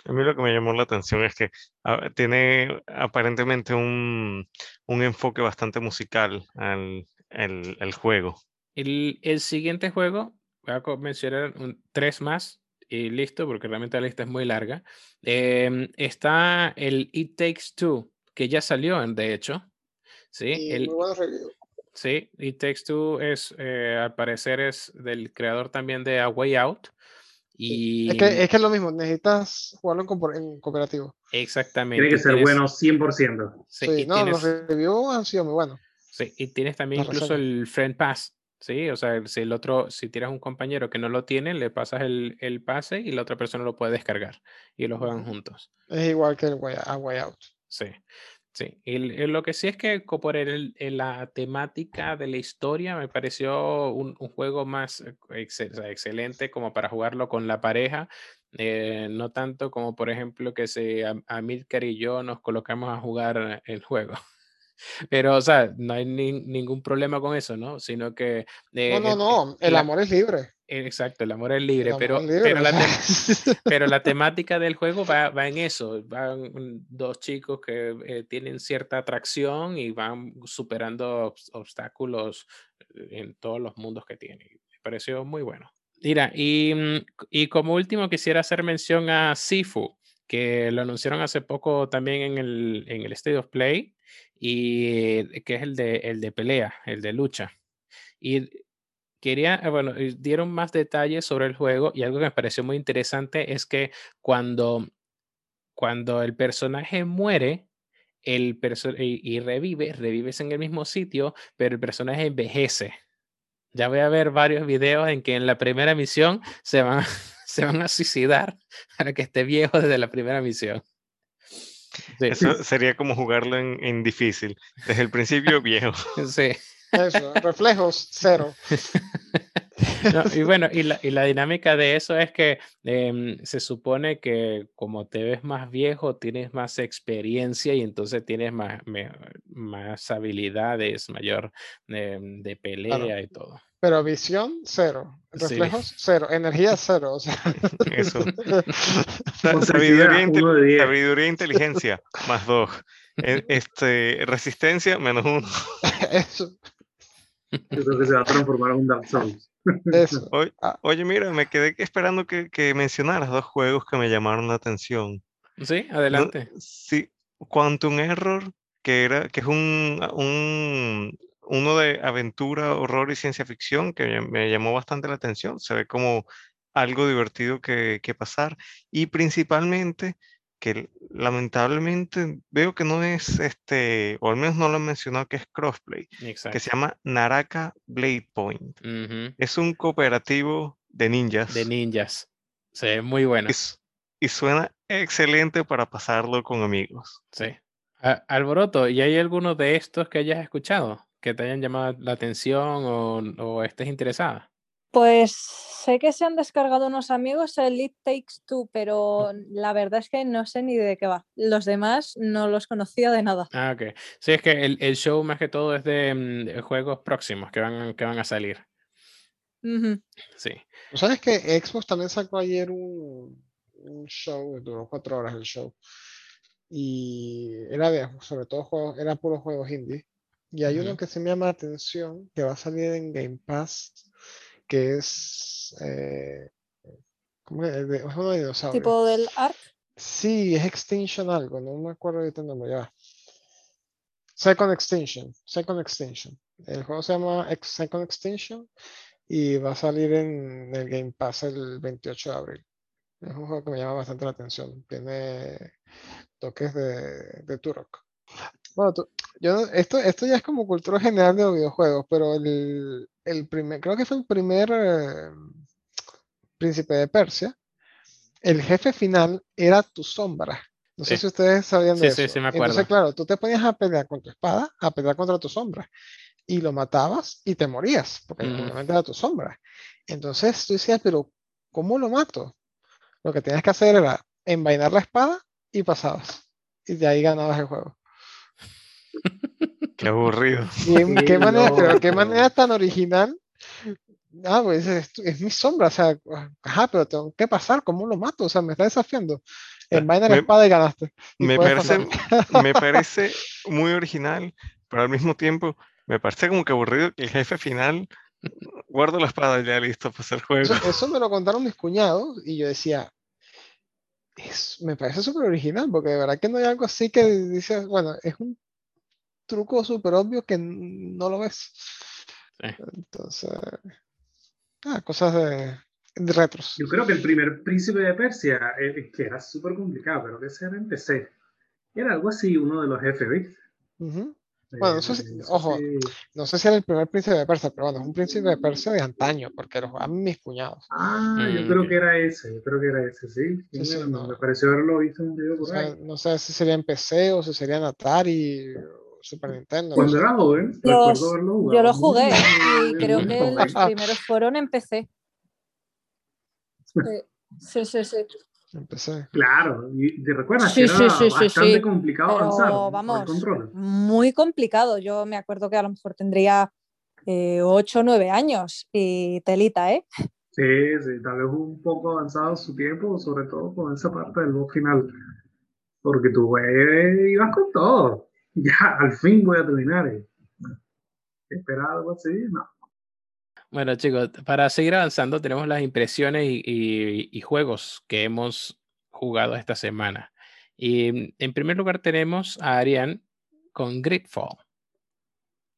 A mí lo que me llamó la atención es que ah, tiene aparentemente un, un enfoque bastante musical al, al- al juego. El, el siguiente juego, voy a mencionar un- tres más y listo, porque realmente la lista es muy larga. Em, está el It Takes Two, que ya salió, en- de hecho. ¿sí? y El, muy buenos reviews. Sí, It Takes Two es, eh, al parecer, es del creador también de A Way Out. Y Es que, es que es lo mismo, necesitas jugarlo en, en cooperativo. exactamente. Tiene que ser tienes- bueno 100%. Sí, Sí, y, no, los tienes, reviews han sido muy buenos. sí, y tienes también las incluso el Friend Pass. Sí, o sea, si el otro, si tienes un compañero que no lo tiene, le pasas el, el pase y la otra persona lo puede descargar y lo juegan juntos. Es igual que el Way, A Way Out. Sí, sí. Lo que sí es que por el, la temática de la historia me pareció un, un juego más eh, excelente como para jugarlo con la pareja. eh, no tanto como, por ejemplo, que se Am- Amilcar y yo nos colocamos a jugar el juego. Pero, o sea, no hay ni- ningún problema con eso, ¿no? Sino que... No, eh, no, el- no, el amor es libre. Exacto, el amor es libre, amor pero, es libre, pero la, pero la temática del juego va, va en eso, van dos chicos que eh, tienen cierta atracción y van superando obs- obstáculos eh, en todos los mundos que tienen. Me pareció muy bueno. Mira, y, mm, y como último quisiera hacer mención a Sifu, que lo anunciaron hace poco también en el, en el State of Play, y eh, que es el de, el de pelea, el de lucha. Y quería, eh, bueno, dieron más detalles sobre el juego y algo que me pareció muy interesante es que cuando, cuando el personaje muere el perso- y, y revive, revives en el mismo sitio, pero el personaje envejece. Ya voy a ver varios videos en que en la primera misión se van, se van a suicidar para que esté viejo desde la primera misión. Sí, Eso sería como jugarlo en, en difícil. Desde el principio viejo. sí. Eso, reflejos, cero. No, y bueno, y la, y la dinámica de eso es que em, se supone que como te ves más viejo, tienes más experiencia y entonces tienes más, me- más habilidades, mayor em, de pelea y todo. Pero visión, cero. Sí. Reflejos, cero. Energía, cero. O sea, Eso. Sabiduría, inte- sabiduría e inteligencia, más dos. Este, resistencia, menos uno. eso, Yo creo que se va a transformar en un Dark Souls. eso. Oye, Ah. oye, mira, me quedé que esperando que, que mencionaras dos juegos que me llamaron la atención. Sí, No, adelante. sí, Quantum Error, que era, que es un, un uno de aventura, horror y ciencia ficción que me- llamó bastante la atención. Se ve como algo divertido que, que pasar. Y principalmente que lamentablemente veo que no es este, o al menos no lo han mencionado, que es crossplay, que Exacto. se llama Naraka Blade Point. Es un cooperativo de ninjas. De ninjas. Sí, muy bueno. y y suena excelente para pasarlo con amigos. Sí. A- Alboroto, ¿y hay alguno de estos que hayas escuchado que te hayan llamado la atención o, o estés interesada? Pues sé que se han descargado unos amigos el It Takes Two, pero la verdad es que no sé ni de qué va. Los demás no los conocía de nada. Ah, ok. Sí, es que el, el show más que todo es de, mm, de juegos próximos que van, que van a salir. Sí. ¿Tú sabes que Xbox también sacó ayer un, un show, duró cuatro horas el show, y era de, sobre todo juegos, era puros juegos indie. Y hay uno Ujú. que se me llama la atención, que va a salir en Game Pass, que es, eh, ¿cómo es? Es uno de dinosaurios. Tipo del Ark. Sí, es Extinction algo, no me acuerdo ahorita el nombre, ya. va. Second Extinction, Second Extinction. El juego se llama Second Extinction y va a salir en el Game Pass el 28 de abril. Es un juego que me llama bastante la atención. Tiene toques de, de Turok. Bueno, tú- yo esto, esto ya es como cultura general de los videojuegos, pero el, el primer, creo que fue el primer eh, príncipe de Persia. El jefe final era tu sombra. No sé Sí. si ustedes sabían de Sí, sí, eso. sí, me Entonces, acuerdo. claro, tú te ponías a pelear con tu espada, a pelear contra tu sombra, y lo matabas y te morías, porque Ujú. obviamente era tu sombra. Entonces tú decías, pero ¿cómo lo mato? Lo que tenías que hacer era envainar la espada y pasabas. Y de ahí ganabas el juego. Qué aburrido. Y en Qué qué manera, pero qué manera tan original. Ah, pues es, es mi sombra, o sea, ajá, pero tengo que pasar, ¿cómo lo mato? O sea, me está desafiando. Envaina la Me- espada y ganaste. Y Me parece, me parece muy original, pero al mismo tiempo me parece como que aburrido que el jefe final guardo la espada ya listo para hacer juego. Eso, eso me lo contaron mis cuñados y yo decía, es, me parece súper original, porque de verdad que no hay algo así que dices, bueno, es un truco súper obvio que no lo ves. Sí. Entonces, ah, cosas de, de retros. Yo creo que el primer príncipe de Persia, eh, que era súper complicado, pero que ese era en PC, era algo así, uno de los jefes, ¿viste? Ujú. Bueno, eso sí, ojo. sí. No sé si era el primer príncipe de Persia, pero bueno, es un príncipe de Persia de antaño, porque lo jugaban mis cuñados. Ah, yo Mm, creo ok. que era ese, yo creo que era ese, sí. Sí, sí, me, no. me pareció haberlo visto en un video O por sea, ahí. no sé si sería en PC o si sería en Atari o Super Nintendo. no Cuando sé. era joven, Los- recuerdo haberlo jugado. Yo lo jugué y creo que los primeros fueron en PC. Sí, sí, sí. PC. Claro, y te recuerdas Sí, que sí, era sí, sí, bastante sí. complicado Pero, avanzar vamos, control. Muy complicado. Yo me acuerdo que a lo mejor tendría 8 o 9 años y telita, ¿eh? Sí, sí, tal vez un poco avanzado su tiempo, sobre todo con esa parte del boss final. Porque tú eh, ibas con todo. Ya, al fin voy a terminar. eh. Esperar algo así, no. Bueno, chicos, para seguir avanzando, tenemos las impresiones y, y- y juegos que hemos jugado esta semana. Y en primer lugar tenemos a Ariane con Gridfall.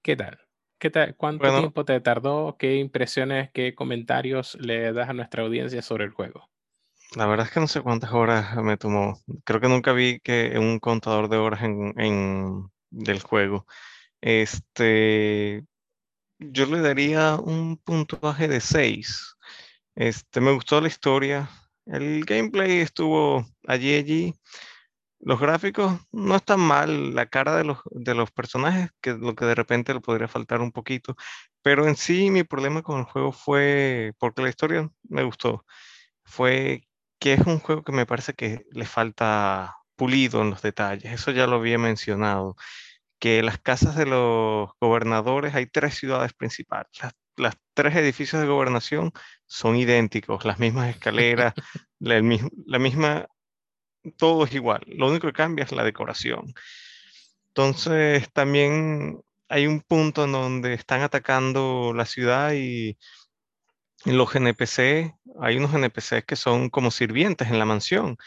¿Qué tal? ¿Qué tal? ¿Cuánto Bueno. tiempo te tardó? ¿Qué impresiones, qué comentarios le das a nuestra audiencia sobre el juego? La verdad es que no sé cuántas horas me tomó. Creo que nunca vi que un contador de horas en, en- del juego. Este, yo le daría un puntuaje de 6. Este, me gustó la historia. El gameplay estuvo allí, allí. Los gráficos no están mal, la cara de los, de los personajes, que lo que de repente le podría faltar un poquito, pero en sí mi problema con el juego fue, porque la historia me gustó, fue que es un juego que me parece que le falta pulido en los detalles, eso ya lo había mencionado, que las casas de los gobernadores, hay tres ciudades principales, las, las tres edificios de gobernación son idénticos, las mismas escaleras, la, el mismo- la misma, todo es igual, lo único que cambia es la decoración. Entonces también hay un punto en donde están atacando la ciudad y y los NPC, hay unos NPCs que son como sirvientes en la mansión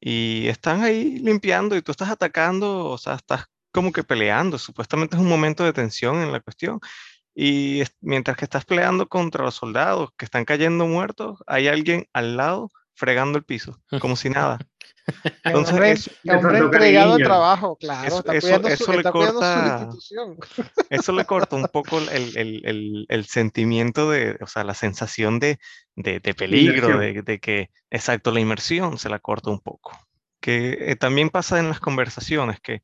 y están ahí limpiando y tú estás atacando, o sea, estás como que peleando, supuestamente es un momento de tensión en la cuestión. Y es- mientras que estás peleando contra los soldados que están cayendo muertos, hay alguien al lado fregando el piso, como si nada. Entonces, hombre, eso- hombre entregado al cariño. trabajo, claro. Eso- está eso- cuidando, su, eso le está su corta- institución. Eso le corta un poco el, el- el- el sentimiento de, o sea, la sensación de, de- de peligro, de, de que, exacto, la inmersión se la corta un poco. Que eh, también pasa en las conversaciones, que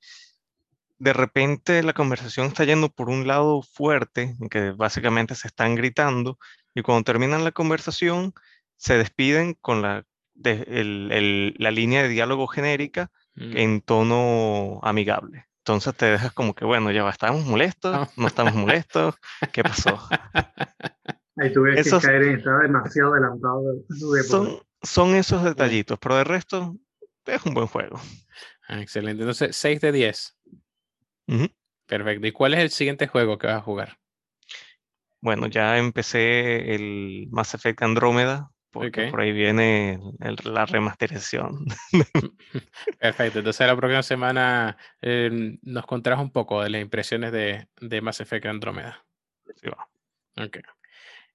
de repente la conversación está yendo por un lado fuerte, que básicamente se están gritando, y cuando terminan la conversación, se despiden con la, de- el- el- la línea de diálogo genérica Mm. en tono amigable. Entonces te dejas como que, bueno, ya va, ¿estamos molestos? Ah. ¿No estamos molestos? ¿Qué pasó? Ahí tú ves Esos- que Skyrim está demasiado adelantado de. Son, son esos detallitos, pero de resto es un buen juego. Ah, excelente. Entonces, 6 de 10. Ujú. Perfecto. ¿Y cuál es el siguiente juego que vas a jugar? Bueno, ya empecé el Mass Effect Andrómeda, porque Ok. por ahí viene el- la remasterización. Perfecto. Entonces, la próxima semana eh, nos contarás un poco de las impresiones de, de Mass Effect Andrómeda. Sí, va. Ok.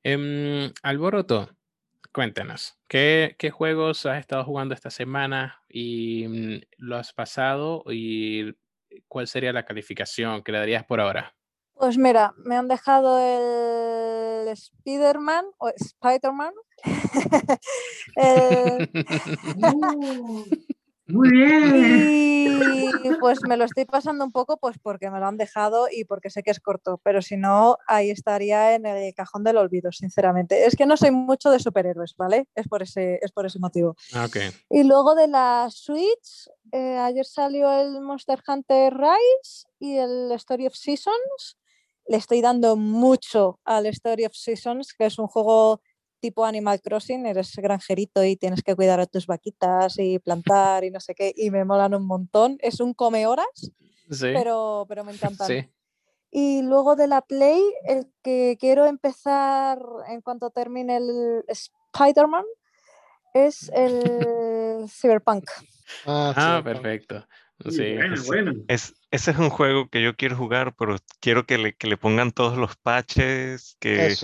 Em, Alboroto, cuéntanos, ¿qué, qué juegos has estado jugando esta semana y mm, lo has pasado y cuál sería la calificación que le darías por ahora? Pues mira, me han dejado el Spider-Man o Spider-Man. el- Uh, muy bien. Y pues me lo estoy pasando un poco pues porque me lo han dejado y porque sé que es corto, pero si no, ahí estaría en el cajón del olvido, sinceramente. Es que no soy mucho de superhéroes, ¿vale? Es por ese, es por ese motivo. Ah, Ok. Y luego de la Switch, eh, ayer salió el Monster Hunter Rise y el Story of Seasons. Le estoy dando mucho al Story of Seasons, que es un juego tipo Animal Crossing, eres granjerito y tienes que cuidar a tus vaquitas y plantar y no sé qué, y me molan un montón. Es un come horas, Sí. pero, pero me encantan. Sí. Y luego de la Play, el que quiero empezar en cuanto termine el Spider-Man es el Cyberpunk. Ah, Ah, sí, perfecto. Sí, bueno, es- bueno. Es, ese es un juego que yo quiero jugar, pero quiero que le, que le pongan todos los patches, que,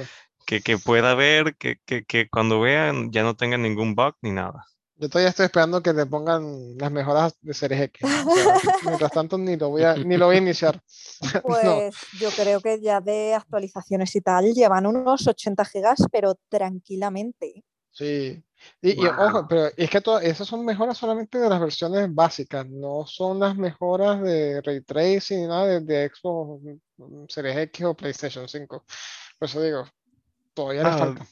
que, que pueda ver, que, que, que cuando vean ya no tengan ningún bug ni nada. Yo todavía estoy esperando que le pongan las mejoras de Series X. Mientras tanto, ni lo voy a, ni lo voy a iniciar. No, Pues yo creo que ya de actualizaciones y tal llevan unos 80 gigas, pero tranquilamente. sí. Y, y ojo, Wow. pero es que todas esas son mejoras solamente de las versiones básicas, no son las mejoras de ray tracing ni nada de, de Xbox mm, Series X o PlayStation 5. Por eso digo, todavía les Ah, falta.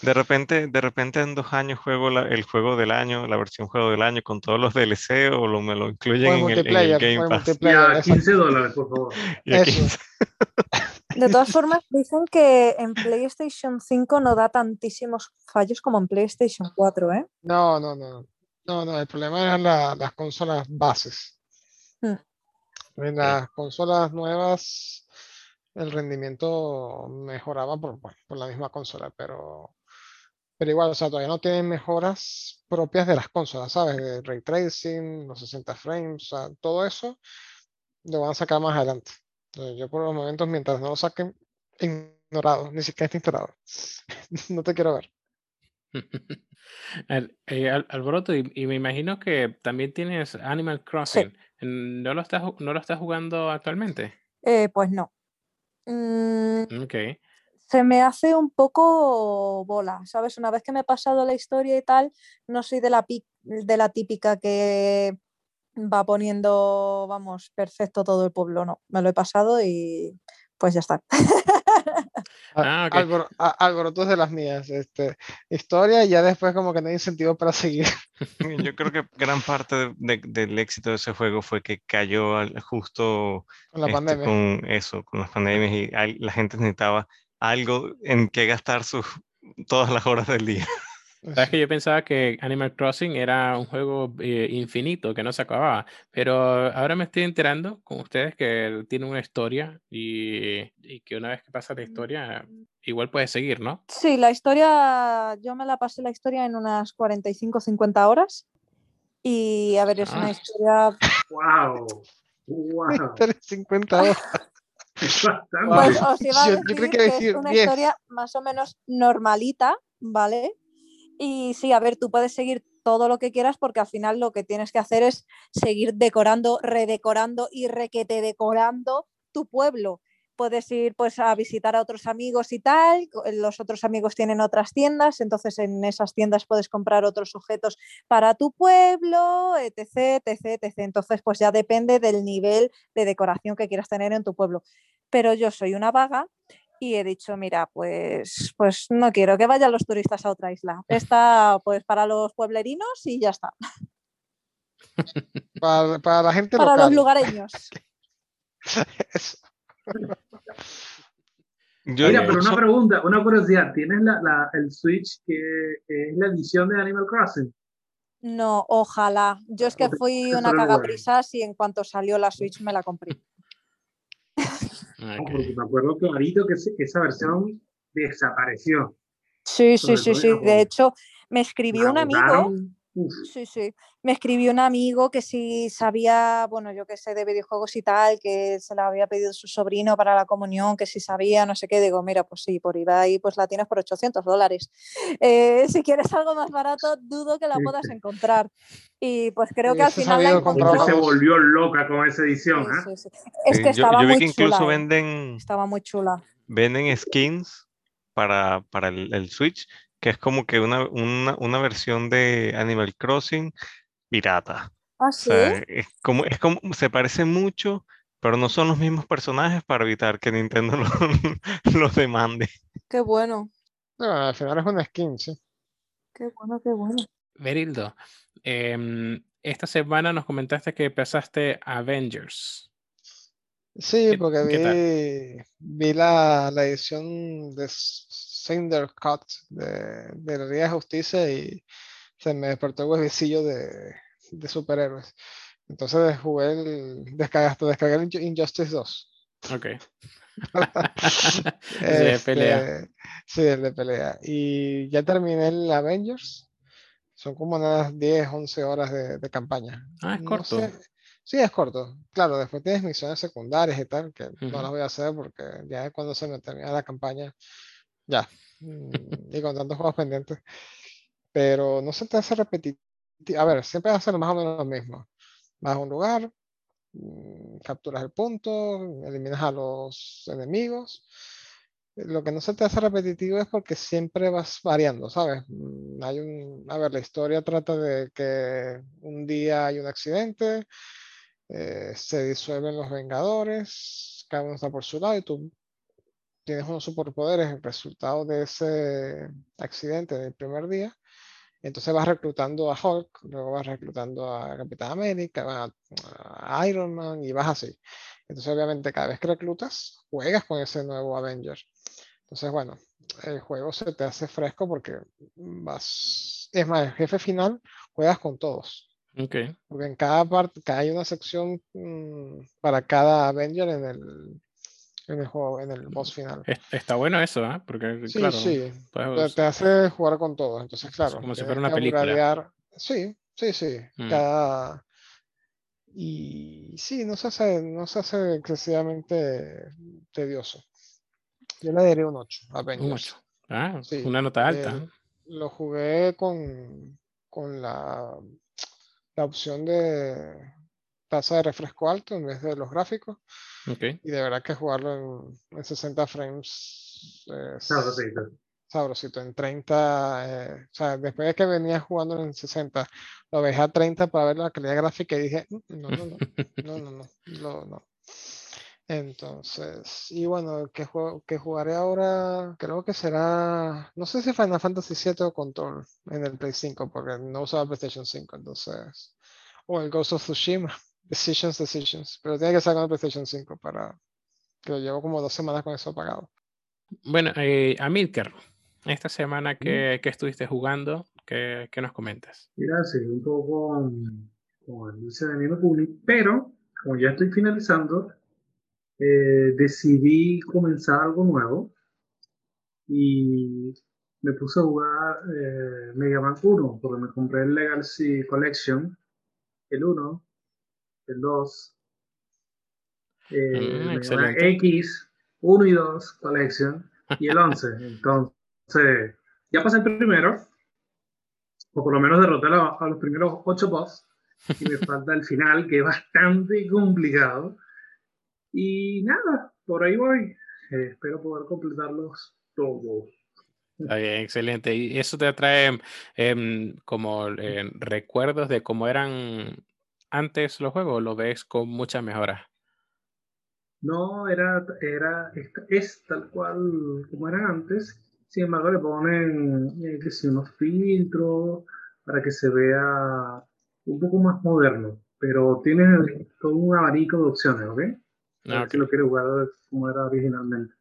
De repente, de repente en dos años juego la- el juego del año, la versión juego del año con todos los DLC o lo, me lo incluyen en el, en el Game Pass. Ya, exacto. 15 dólares, por favor. Y aquí- Eso. De todas formas, dicen que en PlayStation 5 no da tantísimos fallos como en PlayStation 4, ¿eh? No, no, no. No, no, el problema eran la- las consolas bases. Mm. En las consolas nuevas el rendimiento mejoraba por, bueno, por la misma consola, pero, pero igual, o sea, todavía no tienen mejoras propias de las consolas, ¿sabes? De ray tracing, los 60 frames, o sea, todo eso lo van a sacar más adelante. Entonces, yo por los momentos, mientras no lo saquen, ignorado, ni siquiera está instalado. No te quiero ver. Al- eh, Al- Alboroto, y, y me imagino que también tienes Animal Crossing. ¿No lo estás, no lo estás jugando actualmente? Eh, pues no. Mm, Ok. se me hace un poco bola, ¿sabes? Una vez que me he pasado la historia y tal, no soy de la, de la típica que va poniendo, vamos, perfecto todo el pueblo. No, me lo he pasado y pues ya está. Ah, ok. Albor- a- alborotos de las mías. Este, historia y ya después como que no hay incentivo para seguir. Yo creo que gran parte de- de- del éxito de ese juego fue que cayó al- justo Con la este, pandemia. con eso, con las pandemias y al- la gente necesitaba algo en que gastar sus todas las horas del día. Sabes que yo pensaba que Animal Crossing era un juego eh, infinito, que no se acababa, pero ahora me estoy enterando con ustedes que tiene una historia y, y que una vez que pasa la historia, igual puedes seguir, ¿no? Sí, la historia, yo me la pasé la historia en unas 45 50 horas. Y a ver, es una Ah. historia, ¡Wow! ¡Wow! Historia de 50 horas. Es bastante. pues os iba a Yo- yo decir creí que que, a es decir una 10. historia más o menos normalita, ¿vale? Y sí, a ver, tú puedes seguir todo lo que quieras porque al final lo que tienes que hacer es seguir decorando, redecorando y requete decorando tu pueblo. Puedes ir pues a visitar a otros amigos y tal, los otros amigos tienen otras tiendas, entonces en esas tiendas puedes comprar otros objetos para tu pueblo, etc, etc, etc. Entonces pues ya depende del nivel de decoración que quieras tener en tu pueblo. Pero yo soy una vaga y he dicho, mira, pues, pues no quiero que vayan los turistas a otra isla. Está pues para los pueblerinos y ya está. Para, para la gente Para los lugareños. Eso. Yo Mira, pero una pregunta, una curiosidad. ¿Tienes la, la- el Switch que es la edición de Animal Crossing? No, ojalá. Yo es que fui una cagaprisas y en cuanto salió la Switch me la compré. Ok. porque me acuerdo clarito que esa versión desapareció. Sí, sí, sí, sí. De hecho, me escribió un amigo. Uf, Sí, sí. Me escribió un amigo que si sabía, bueno, yo que sé de videojuegos y tal, que se la había pedido su sobrino para la comunión, que si sabía, no sé qué. Digo, mira, pues sí, por eBay pues la tienes por 800 dólares. Eh, si quieres algo más barato, dudo que la Sí, puedas encontrar. Y pues creo que al final la encontró. se volvió loca con esa edición, Sí, ¿eh? sí, sí. Es sí, que yo, estaba yo vi muy que incluso chula. eh. venden, Estaba muy chula. venden skins para, para el, el Switch, que es como que una, una, una versión de Animal Crossing pirata. Ah, O sí. sea, es como, es como, se parece mucho, pero no son los mismos personajes para evitar que Nintendo lo- los demande. Qué bueno. Bueno, al final es una skin, sí. Qué bueno, qué bueno. Berildo, em, esta semana nos comentaste que empezaste Avengers. Sí, ¿Qué- porque vi, vi la, la edición de Cinder Cut de, de la Liga de Justicia y se me despertó el huevecillo de, de superhéroes. Entonces jugué el, descargaste, descargué el Inju- Injustice 2. Ok. Ese de pelea. Este, sí, el de pelea. Y ya terminé el Avengers. Son como unas 10, 11 horas de, de campaña. Ah, es No corto. sé, Sí, es corto. Claro, después tienes misiones secundarias y tal, que no Ujú. las voy a hacer porque ya es cuando se me termina la campaña. Ya. Mm, Y con tantos juegos pendientes. Pero no se te hace repetitivo. A ver, siempre ser más o menos lo mismo. Vas a un lugar, mm, capturas el punto, eliminas a los enemigos. Lo que no se te hace repetitivo es porque siempre vas variando, ¿sabes? Mm, Hay un, a ver, la historia trata de que un día hay un accidente, eh, se disuelven los Vengadores, cada uno está por su lado y tú tienes unos superpoderes, el resultado de ese accidente del primer día. Entonces vas reclutando a Hulk, luego vas reclutando a Capitán América, a, a Iron Man y vas así. Entonces obviamente cada vez que reclutas, juegas con ese nuevo Avenger. Entonces bueno, el juego se te hace fresco porque vas... Es más, el jefe final juegas con todos. Ok. Porque en cada parte hay una sección mm, para cada Avenger en el, en el juego, en el boss final. Es- Está bueno eso, ¿ah? Porque, Sí, claro, sí. puedes- Te, hace jugar con todos. Entonces, claro. como si fuera una película. upgradear- Sí, sí, sí. Mm. Cada. Y sí, no se hace, no se hace excesivamente tedioso. Yo le daría un 8 a un Avengers. ocho. Ah, Sí, una nota alta. el- ¿eh? Lo jugué con, con la, la opción de tasa de refresco alto en vez de los gráficos. Okay. Y de verdad que jugarlo en, en 60 frames es sabrosito. sabrosito. En 30, eh, o sea, después de que venía jugando en 60, lo dejé a 30 para ver la calidad gráfica y dije, mm, mm, no, no, no, no, no, no, no. no. Entonces, y bueno, que, juego, que jugaré ahora, creo que será, no sé si Final Fantasy 7 o Control en el Play 5, porque no usaba PlayStation 5, entonces, o el Ghost of Tsushima. Decisions, Decisions, pero tiene que ser con el PlayStation 5 para, que lo llevo como dos semanas con eso apagado. Bueno, eh, Amilcar, esta semana que, que estuviste jugando, ¿qué, qué nos comentas? Mira, seguí un poco con, con el dulce de Nino Kuni, pero como ya estoy finalizando, eh, decidí comenzar algo nuevo y me puse a jugar eh, Mega Man 1, porque me compré el Legacy Collection, el 1, el 2, eh, excelente. X, 1 y 2 Collection y el 11. Entonces, ya pasé el primero, o por lo menos derroté a, los primeros 8 boss, y me falta el final, que es bastante complicado. Y nada, por ahí voy. Eh, espero poder completarlos todos. Está bien, excelente. ¿Y eso te atrae em, como eh, recuerdos de cómo eran antes los juegos? o ¿Lo ves con muchas mejoras? No, era, era, es, es tal cual como era antes. Sin embargo, le ponen eh, que sí, unos filtros para que se vea un poco más moderno. Pero tiene todo un abanico de opciones, ¿ok? Ah, si lo quieres jugar como era originalmente.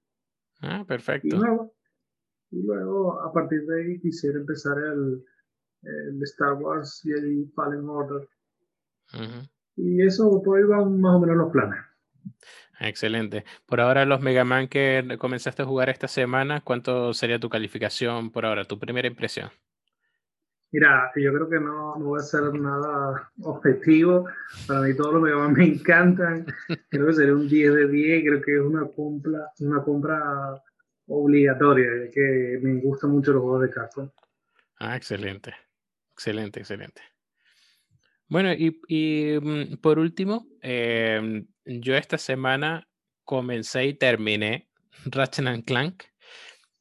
Ah, Y perfecto. luego, y luego, a partir de ahí, quisiera empezar el, el Star Wars y el Fallen Order. Y eso, por ahí van más o menos los planes. Excelente. Por ahora, los Mega Man que comenzaste a jugar esta semana, ¿cuánto sería tu calificación por ahora? Tu primera impresión. Mira, yo creo que no, no voy a hacer nada objetivo. Para mí todos los Mega Man me encantan. Creo que sería un 10 de 10. Creo que es una compra, una compra obligatoria, que me gustan mucho los juegos de Capcom. Ah, excelente. Excelente, excelente. Bueno, y, y, mm, por último, em, yo esta semana comencé y terminé Ratchet and Clank.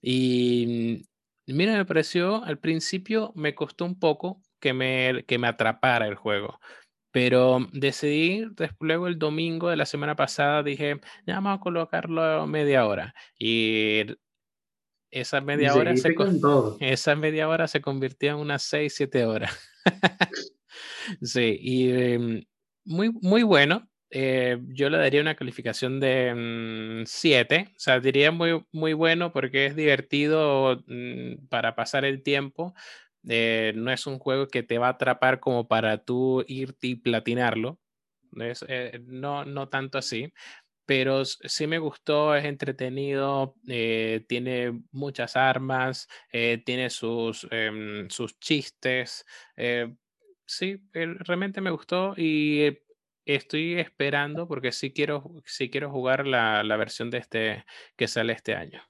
Y mm, mira, me pareció, al principio me costó un poco que me, que me atrapara el juego. Pero decidí, des- luego el domingo de la semana pasada, dije, ya vamos a colocarlo media hora. Y esa media hora se, con todo. esa media hora se convirtió en unas 6, 7 horas. Sí, y em, muy, muy bueno. Eh, yo le daría una calificación de 7. O sea, diría muy, muy bueno porque es divertido mm, para pasar el tiempo. Eh, no es un juego que te va a atrapar como para tú irte y platinarlo. Eh, no, no tanto así. Pero sí me gustó, es entretenido, tiene muchas armas, tiene sus, em, sus chistes. Sí, realmente me gustó y eh, estoy esperando porque sí quiero, sí quiero jugar la, la versión de este que sale este año.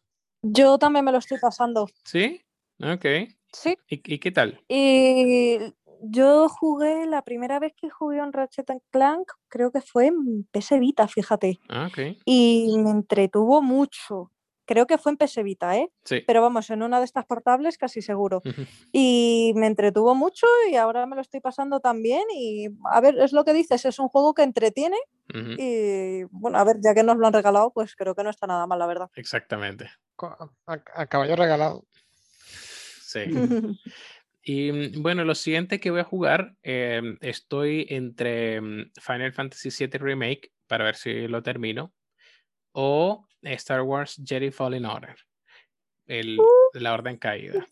Yo también me lo estoy pasando. ¿Sí? Ok. Sí. ¿Y, y qué tal? Y yo jugué, la primera vez que jugué en Ratchet and Clank, creo que fue en PS Vita, fíjate. Ah, ok. Y me entretuvo mucho. Creo que fue en PS Vita, ¿eh? Sí. Pero vamos, en una de estas portables casi seguro. Y me entretuvo mucho y ahora me lo estoy pasando también. Y a ver, es lo que dices, es un juego que entretiene. Y bueno, a ver, ya que nos lo han regalado, pues creo que no está nada mal, la verdad. Exactamente. A, caballo regalado. Sí. Y bueno, lo siguiente que voy a jugar, em, estoy entre mm, Final Fantasy VII Remake para ver si lo termino o Star Wars Jedi Fallen Order, el, la Orden Caída.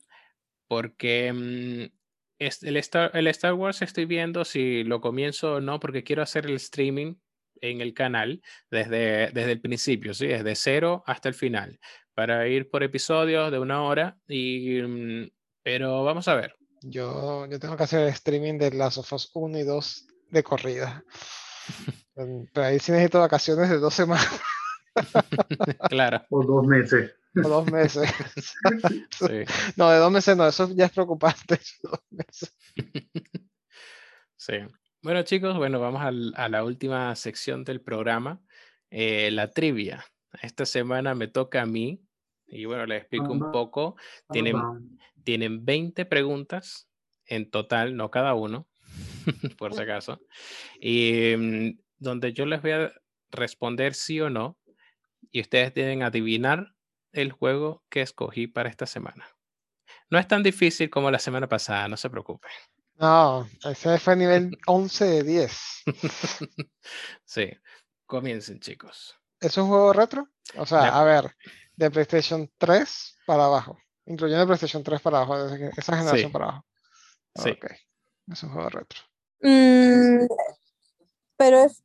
Porque mm, es- el, Star, el Star Wars estoy viendo si lo comienzo o no, porque quiero hacer el streaming en el canal desde, desde el principio, ¿sí? Desde cero hasta el final, para ir por episodios de una hora. Y, mm, pero vamos a ver. Yo, yo tengo que hacer el streaming de Last of Us 1 y 2 de corrida. Pero ahí sí necesito vacaciones de dos semanas claro, O dos meses. o dos meses. sí. No, de dos meses no, eso ya es preocupante. dos meses. Sí. Bueno, chicos, bueno, vamos al- a la última sección del programa, eh, la trivia. Esta semana me toca a mí Y bueno, les explico un poco. Tienen, tienen 20 preguntas en total, no cada uno, por si acaso. Y mm, donde yo les voy a responder sí o no. Y ustedes deben adivinar el juego que escogí para esta semana. No es tan difícil como la semana pasada, no se preocupen. No, ese fue nivel 11 de 10. Sí, comiencen, chicos. ¿Es un juego retro? O sea, a ver, de PlayStation 3 para abajo, incluyendo PlayStation 3 para abajo, esa generación Sí. para abajo. Sí. Ok, es un juego retro. Mm, pero es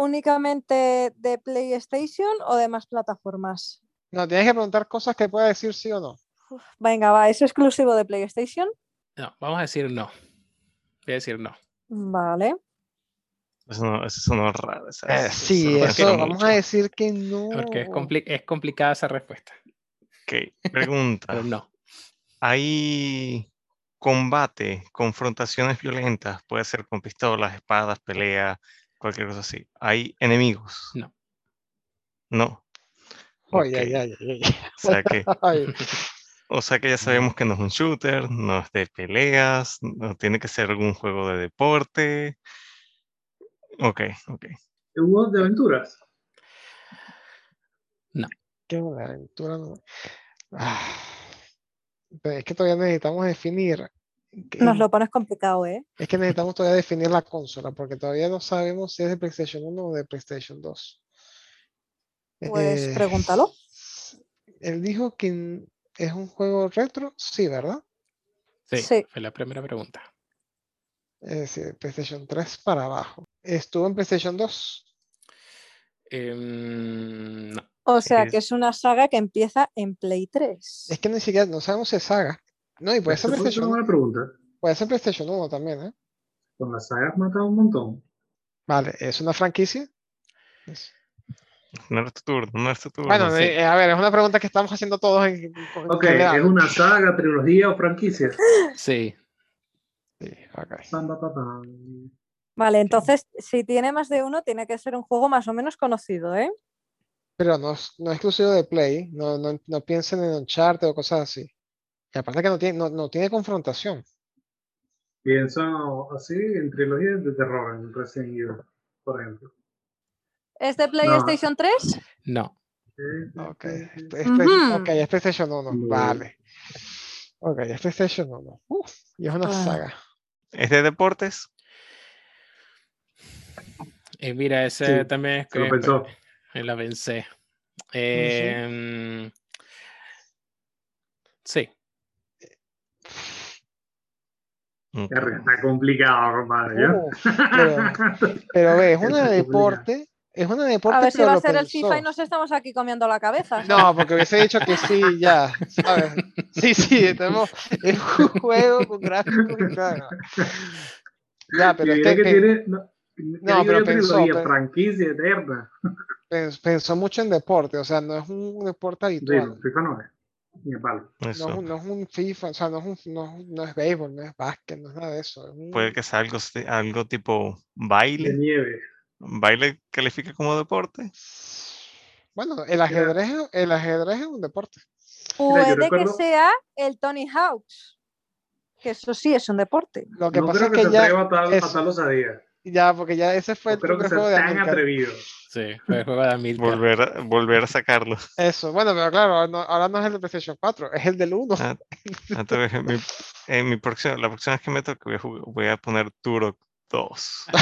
únicamente de PlayStation o de más plataformas. No, tienes que preguntar cosas que pueda decir sí o no. Uf, venga, va, ¿es exclusivo de PlayStation? No, vamos a decir no. Voy a decir no. Vale. Eso, no, eso raro. esa- Eh, eso sí, lo eso, vamos mucho. a decir que no. Porque es, compli- es complicada esa respuesta. Ok, pregunta. Pero no. ¿Hay combate, confrontaciones violentas? Puede ser con pistolas, espadas, pelea, cualquier cosa así. ¿Hay enemigos? No. No. Ay, Ok, ay, ay, ay, O sea que, ay. o sea que ya sabemos que no es un shooter, no es de peleas, no tiene que ser algún juego de deporte. Ok, ok. ¿Juegos de aventuras? Qué buena aventura. no. Ah, es que todavía necesitamos definir. Nos lo pones complicado, ¿eh? Es que necesitamos todavía definir la consola, porque todavía no sabemos si es de PlayStation 1 o de PlayStation 2. Pues Eh, pregúntalo. Él dijo que es un juego retro, sí, ¿verdad? Sí, Sí. fue la primera pregunta. Es decir, PlayStation 3 para abajo. ¿Estuvo en PlayStation 2? Em, no. O sea es- que es una saga que empieza en Play 3. Es que ni siquiera no sabemos si es saga. No, y puede ser PlayStation, una pregunta. puede ser PlayStation 1 también, ¿eh? Con la saga has matado un montón. Vale, ¿es una franquicia? Es- No es tu turno, no es tu turno. Bueno, sí. eh, a ver, es una pregunta que estamos haciendo todos en, en- Ok, general. ¿es una saga, trilogía o franquicia? Sí, Sí. Vale, entonces si tiene más de uno, tiene que ser un juego más o menos conocido, ¿eh? Pero no es, no es exclusivo de Play, no, no, no piensen en Uncharted o cosas así. Y aparte que no tiene, no, no tiene confrontación. Pienso así en trilogías de terror, en Resident Evil, por ejemplo. ¿Es de PlayStation 3? no. Ok, es, Play- Ujú. ok, es PlayStation 1, Muy vale. Ok, es PlayStation 1. Uf, y es una Ah. saga. ¿Es de deportes? Eh, mira, ese Sí, también es Se lo que pensó. la pensé. Em, sí, Ok. Está complicado, compadre. Uf, pero, pero ve, es una deporte. Es una de deporte, A ver si va a ser el FIFA y nos estamos aquí comiendo la cabeza. No, porque hubiese dicho que sí, ya, ¿sabes? Sí, sí, tenemos es un juego con gráficos y tal. Ya, pero Y es mira que, que pen- tiene. No, No, pero pensó, pero- franquicia eterna. pens- pensó mucho en deporte, o sea, no es un deporte Sí, habitual. FIFA no es. A. No es, un, no es un FIFA, o sea, no es, un, no, es- no es béisbol, no es básquet, no es nada de eso. es un- Puede que sea algo, algo tipo De baile. nieve. ¿Baile califica como deporte? Bueno, el ajedrez, es- el ajedrez es un deporte. Puede que sea el Tony Hawks. Que eso sí es un deporte. Lo que no pasa creo es que, que se ya, atreva a tal, a tal osadía. ya, porque ya ese fue No el creo que sea de tan atrevido. Sí, fue el juego de Amilcar. Volver a, volver a sacarlo. Eso, bueno, pero claro, ahora no, ahora no es el de PlayStation 4, es el del 1. Ah, Entonces, en mi, en mi próxima, la próxima vez que me toque voy a, jug- voy a poner Turok 2.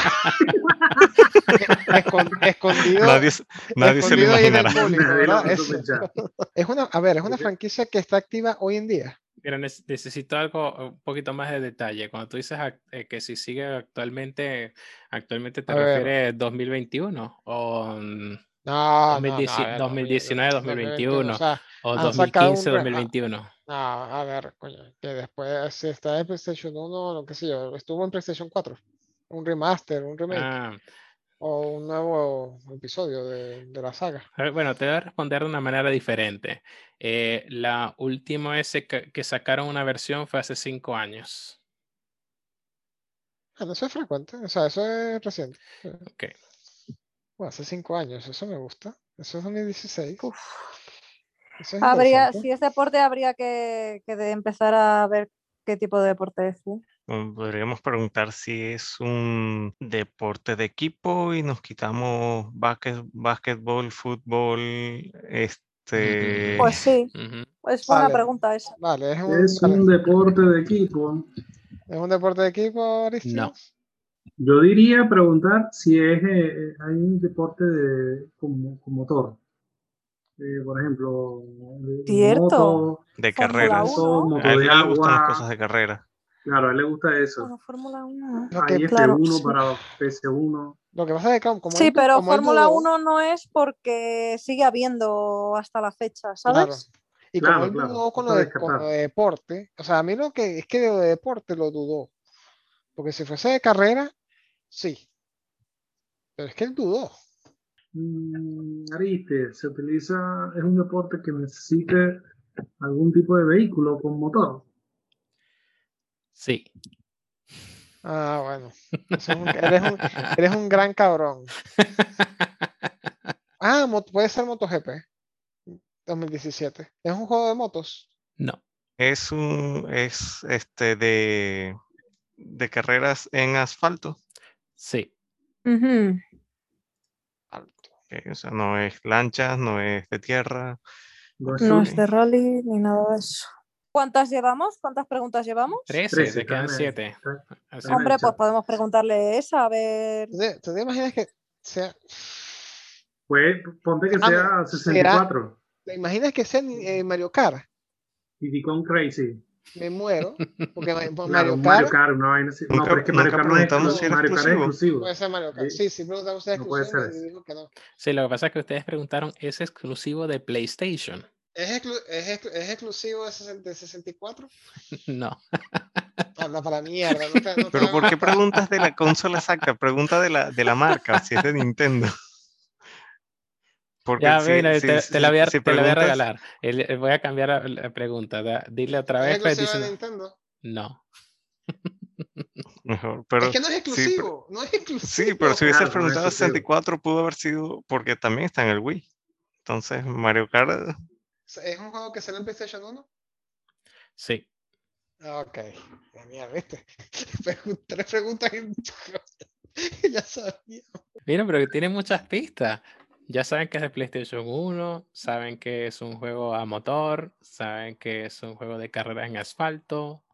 Escon- escondido, Nadie, nadie se lo escondido en el imaginará. público, lo sospechar. Es una, a ver, es una franquicia que está activa hoy en día. Necesito algo un poquito más de detalle. Cuando tú dices eh, que si sigue actualmente, actualmente te A ver. refieres 2021 o, mm, No, 2010 no, no, a ver, 2019, 2021, 2021, O sea, o han sacado un 2015, re- ah, 2021. no, a ver, coño, que después si está en PlayStation 1, lo que sé yo, estuvo en PlayStation 4. Un remaster, un remake Ah, o un nuevo episodio de, de la saga. ver, bueno, te voy a responder de una manera diferente. Eh, la última vez que, sacaron una versión fue hace cinco años. Bueno, eso es frecuente, o sea, eso es reciente. Ok. Bueno, hace cinco años, eso me gusta. Eso es 2016. Eso es Habría, si es deporte, habría que, que de empezar a ver qué tipo de deporte es. ¿sí? Mm, Podríamos preguntar si es un deporte de equipo y nos quitamos básquet, básquetbol, fútbol, este... Pues sí, es buena Vale. pregunta esa. Vale, es un, Es vale, un deporte de equipo. ¿es un deporte de equipo, Aristides? No. Yo diría preguntar si es eh, hay un deporte de, con, con motor. Eh, por ejemplo, de- Cierto. de moto, carreras. moto, A él de le gustan las agua. cosas de carrera. Claro, a él le gusta eso. Bueno, Fórmula 1. Lo Hay que, claro, F1 sí. para PS1. lo que pasa es que, como Sí, él, pero como él Fórmula dudó, 1 no es porque sigue habiendo hasta la fecha, Claro. ¿sabes? Y como Claro, él claro, dudó con lo, de, con lo de deporte, o sea, a mí lo que es que de lo de deporte lo dudó. Porque si fuese de carrera, sí. Pero es que él dudó. Mm, Ariste, se utiliza, es un deporte que necesite algún tipo de vehículo con motor. Sí. Ah, bueno. Eso es un- eres, un, eres un gran cabrón. Ah, puede ser MotoGP 2017. Es un juego de motos. No. Es un, es este de, de carreras en asfalto. Sí. Alto. ok, O sea, no es lanchas, no es de tierra. No es No es de rally ni nada de eso. ¿Cuántas llevamos? ¿Cuántas preguntas llevamos? 13, Trece, te quedan está 7. bien, está- Hombre, pues podemos preguntarle esa, a ver. ¿Tú te, te imaginas que sea, Pues ponte que Ah, sea no, 64. te imaginas que sea eh, Mario Kart? Y con Crazy. Me muero. Porque Claro, Mario Kart Mario Kart, una vaina así. No, Nunca- pero es que Mario Kart no es exclusivo. si Mario Kart es exclusivo. exclusivo. puede ser Mario Kart. Sí. Sí, preguntamos si es No puede exclusivo ser y eso. dijo que no. Sí, lo que pasa es que ustedes preguntaron, ¿es exclusivo de PlayStation? ¿Es, exclu- es, exclu- es exclusivo de, 60 de 64? No. Anda para la mierda. No te, no te Pero ¿por qué preguntas de la consola exacta? Pregunta de la, de la marca, si es de Nintendo. Porque Ya, si- mira, si- te, si- te la voy a, si te la voy a regalar. El- voy a cambiar la, pregunta. da- Dile otra ¿Es vez. pues, exclusivo de Nintendo? No. Mejor, pero es que no es sí, pero- exclusivo. no es exclusivo. Sí, pero si hubieses Claro, no es preguntado exclusivo. 64 pudo haber sido porque también está en el Wii. Entonces, Mario Kart, ¿Es un juego que sale en PlayStation 1? Sí. Ah, Ok. Mira, ¿viste? Tres preguntas y ya sabía. Mira, pero que tiene muchas pistas. Ya saben que es de PlayStation 1, saben que es un juego a motor, saben que es un juego de carreras en asfalto,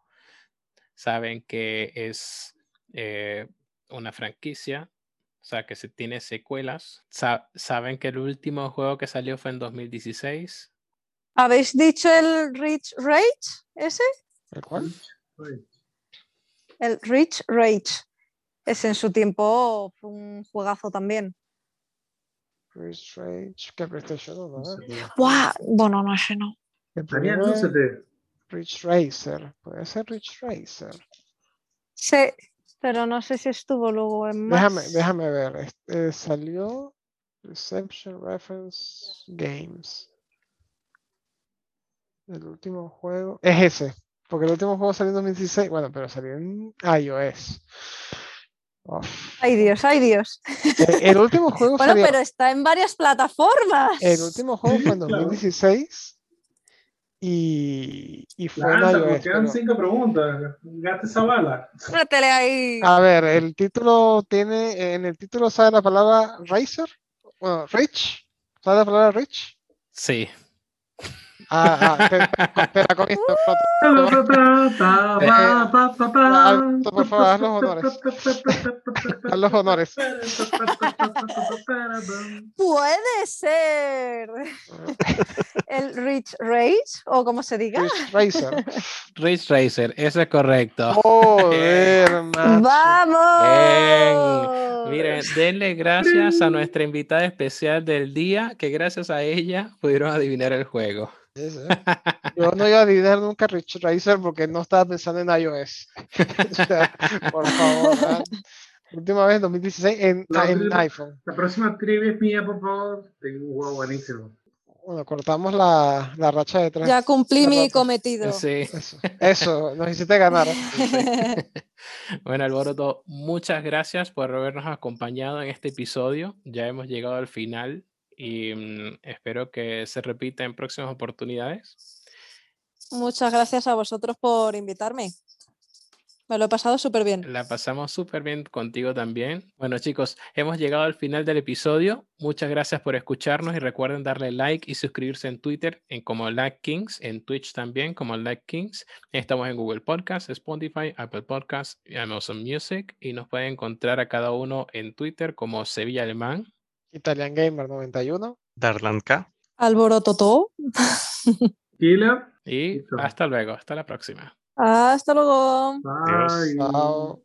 saben que es eh, una franquicia, o sea, que se tiene secuelas. Sa- saben que el último juego que salió fue en 2016. ¿Habéis dicho el Rich Rage? ¿Ese? ¿El cuál? El Rich Rage. Ese en su tiempo fue un juegazo también. Rich Rage. ¿Qué PlayStation 1? no sé, ¿verdad? pero- ¡Buah! Bueno, no sé, no. El primero es. Rich Racer. Puede ser Rich Racer. Sí, pero no sé si estuvo luego en más. Déjame, déjame ver. Este, salió Reception Reference Games. El último juego. Es ese. Porque el último juego salió en 2016. Bueno, pero salió en iOS. Ay Dios, ay Dios. El último juego Bueno, salió. pero está en varias plataformas. El último juego fue en Claro. 2016. Y, y fue en Lanza, iOS. porque quedan pero- cinco preguntas. Gasta esa bala. Ahí. A ver, el título tiene. En el título sale la palabra Racer. Bueno, Rich. ¿Sale la palabra Rich? Sí. Ah, ah, comiste pronto. Alto, por favor, haz los honores. Haz los honores. Puede ser. El Rich Rage, o como se diga. Rich Racer. Ridge Racer, eso es correcto. Joder, macho. ¡Vamos! Miren, denle gracias a nuestra invitada especial del día, que gracias a ella pudieron adivinar el juego. Yo no iba a adivinar nunca Rich Racer porque no estaba pensando en iOS. O sea, por favor. ¿ah? Última vez en 2016 en, La en última- iPhone. La próxima trivia es mía, por favor. Tengo un juego buenísimo. Bueno, cortamos la, la racha de tres. Ya cumplí mi cometido. Sí. Eso, eso, nos hiciste ganar. ¿eh? Bueno, Alboroto, muchas gracias por habernos acompañado en este episodio. Ya hemos llegado al final y mm, espero que se repita en próximas oportunidades. Muchas gracias a vosotros por invitarme. Me lo he pasado súper bien. La pasamos súper bien contigo también. Bueno chicos, hemos llegado al final del episodio. Muchas gracias por escucharnos y recuerden darle like y suscribirse en Twitter en como Like Kings, en Twitch también como Like Kings. Estamos en Google Podcast, Spotify, Apple Podcast y Amazon Music y nos pueden encontrar a cada uno en Twitter como Sevilla Alemán. Italian Gamer 91. Darlan K. Alboroto todo. Killer. Y hasta luego, hasta la próxima. Hasta luego. Bye. Chao.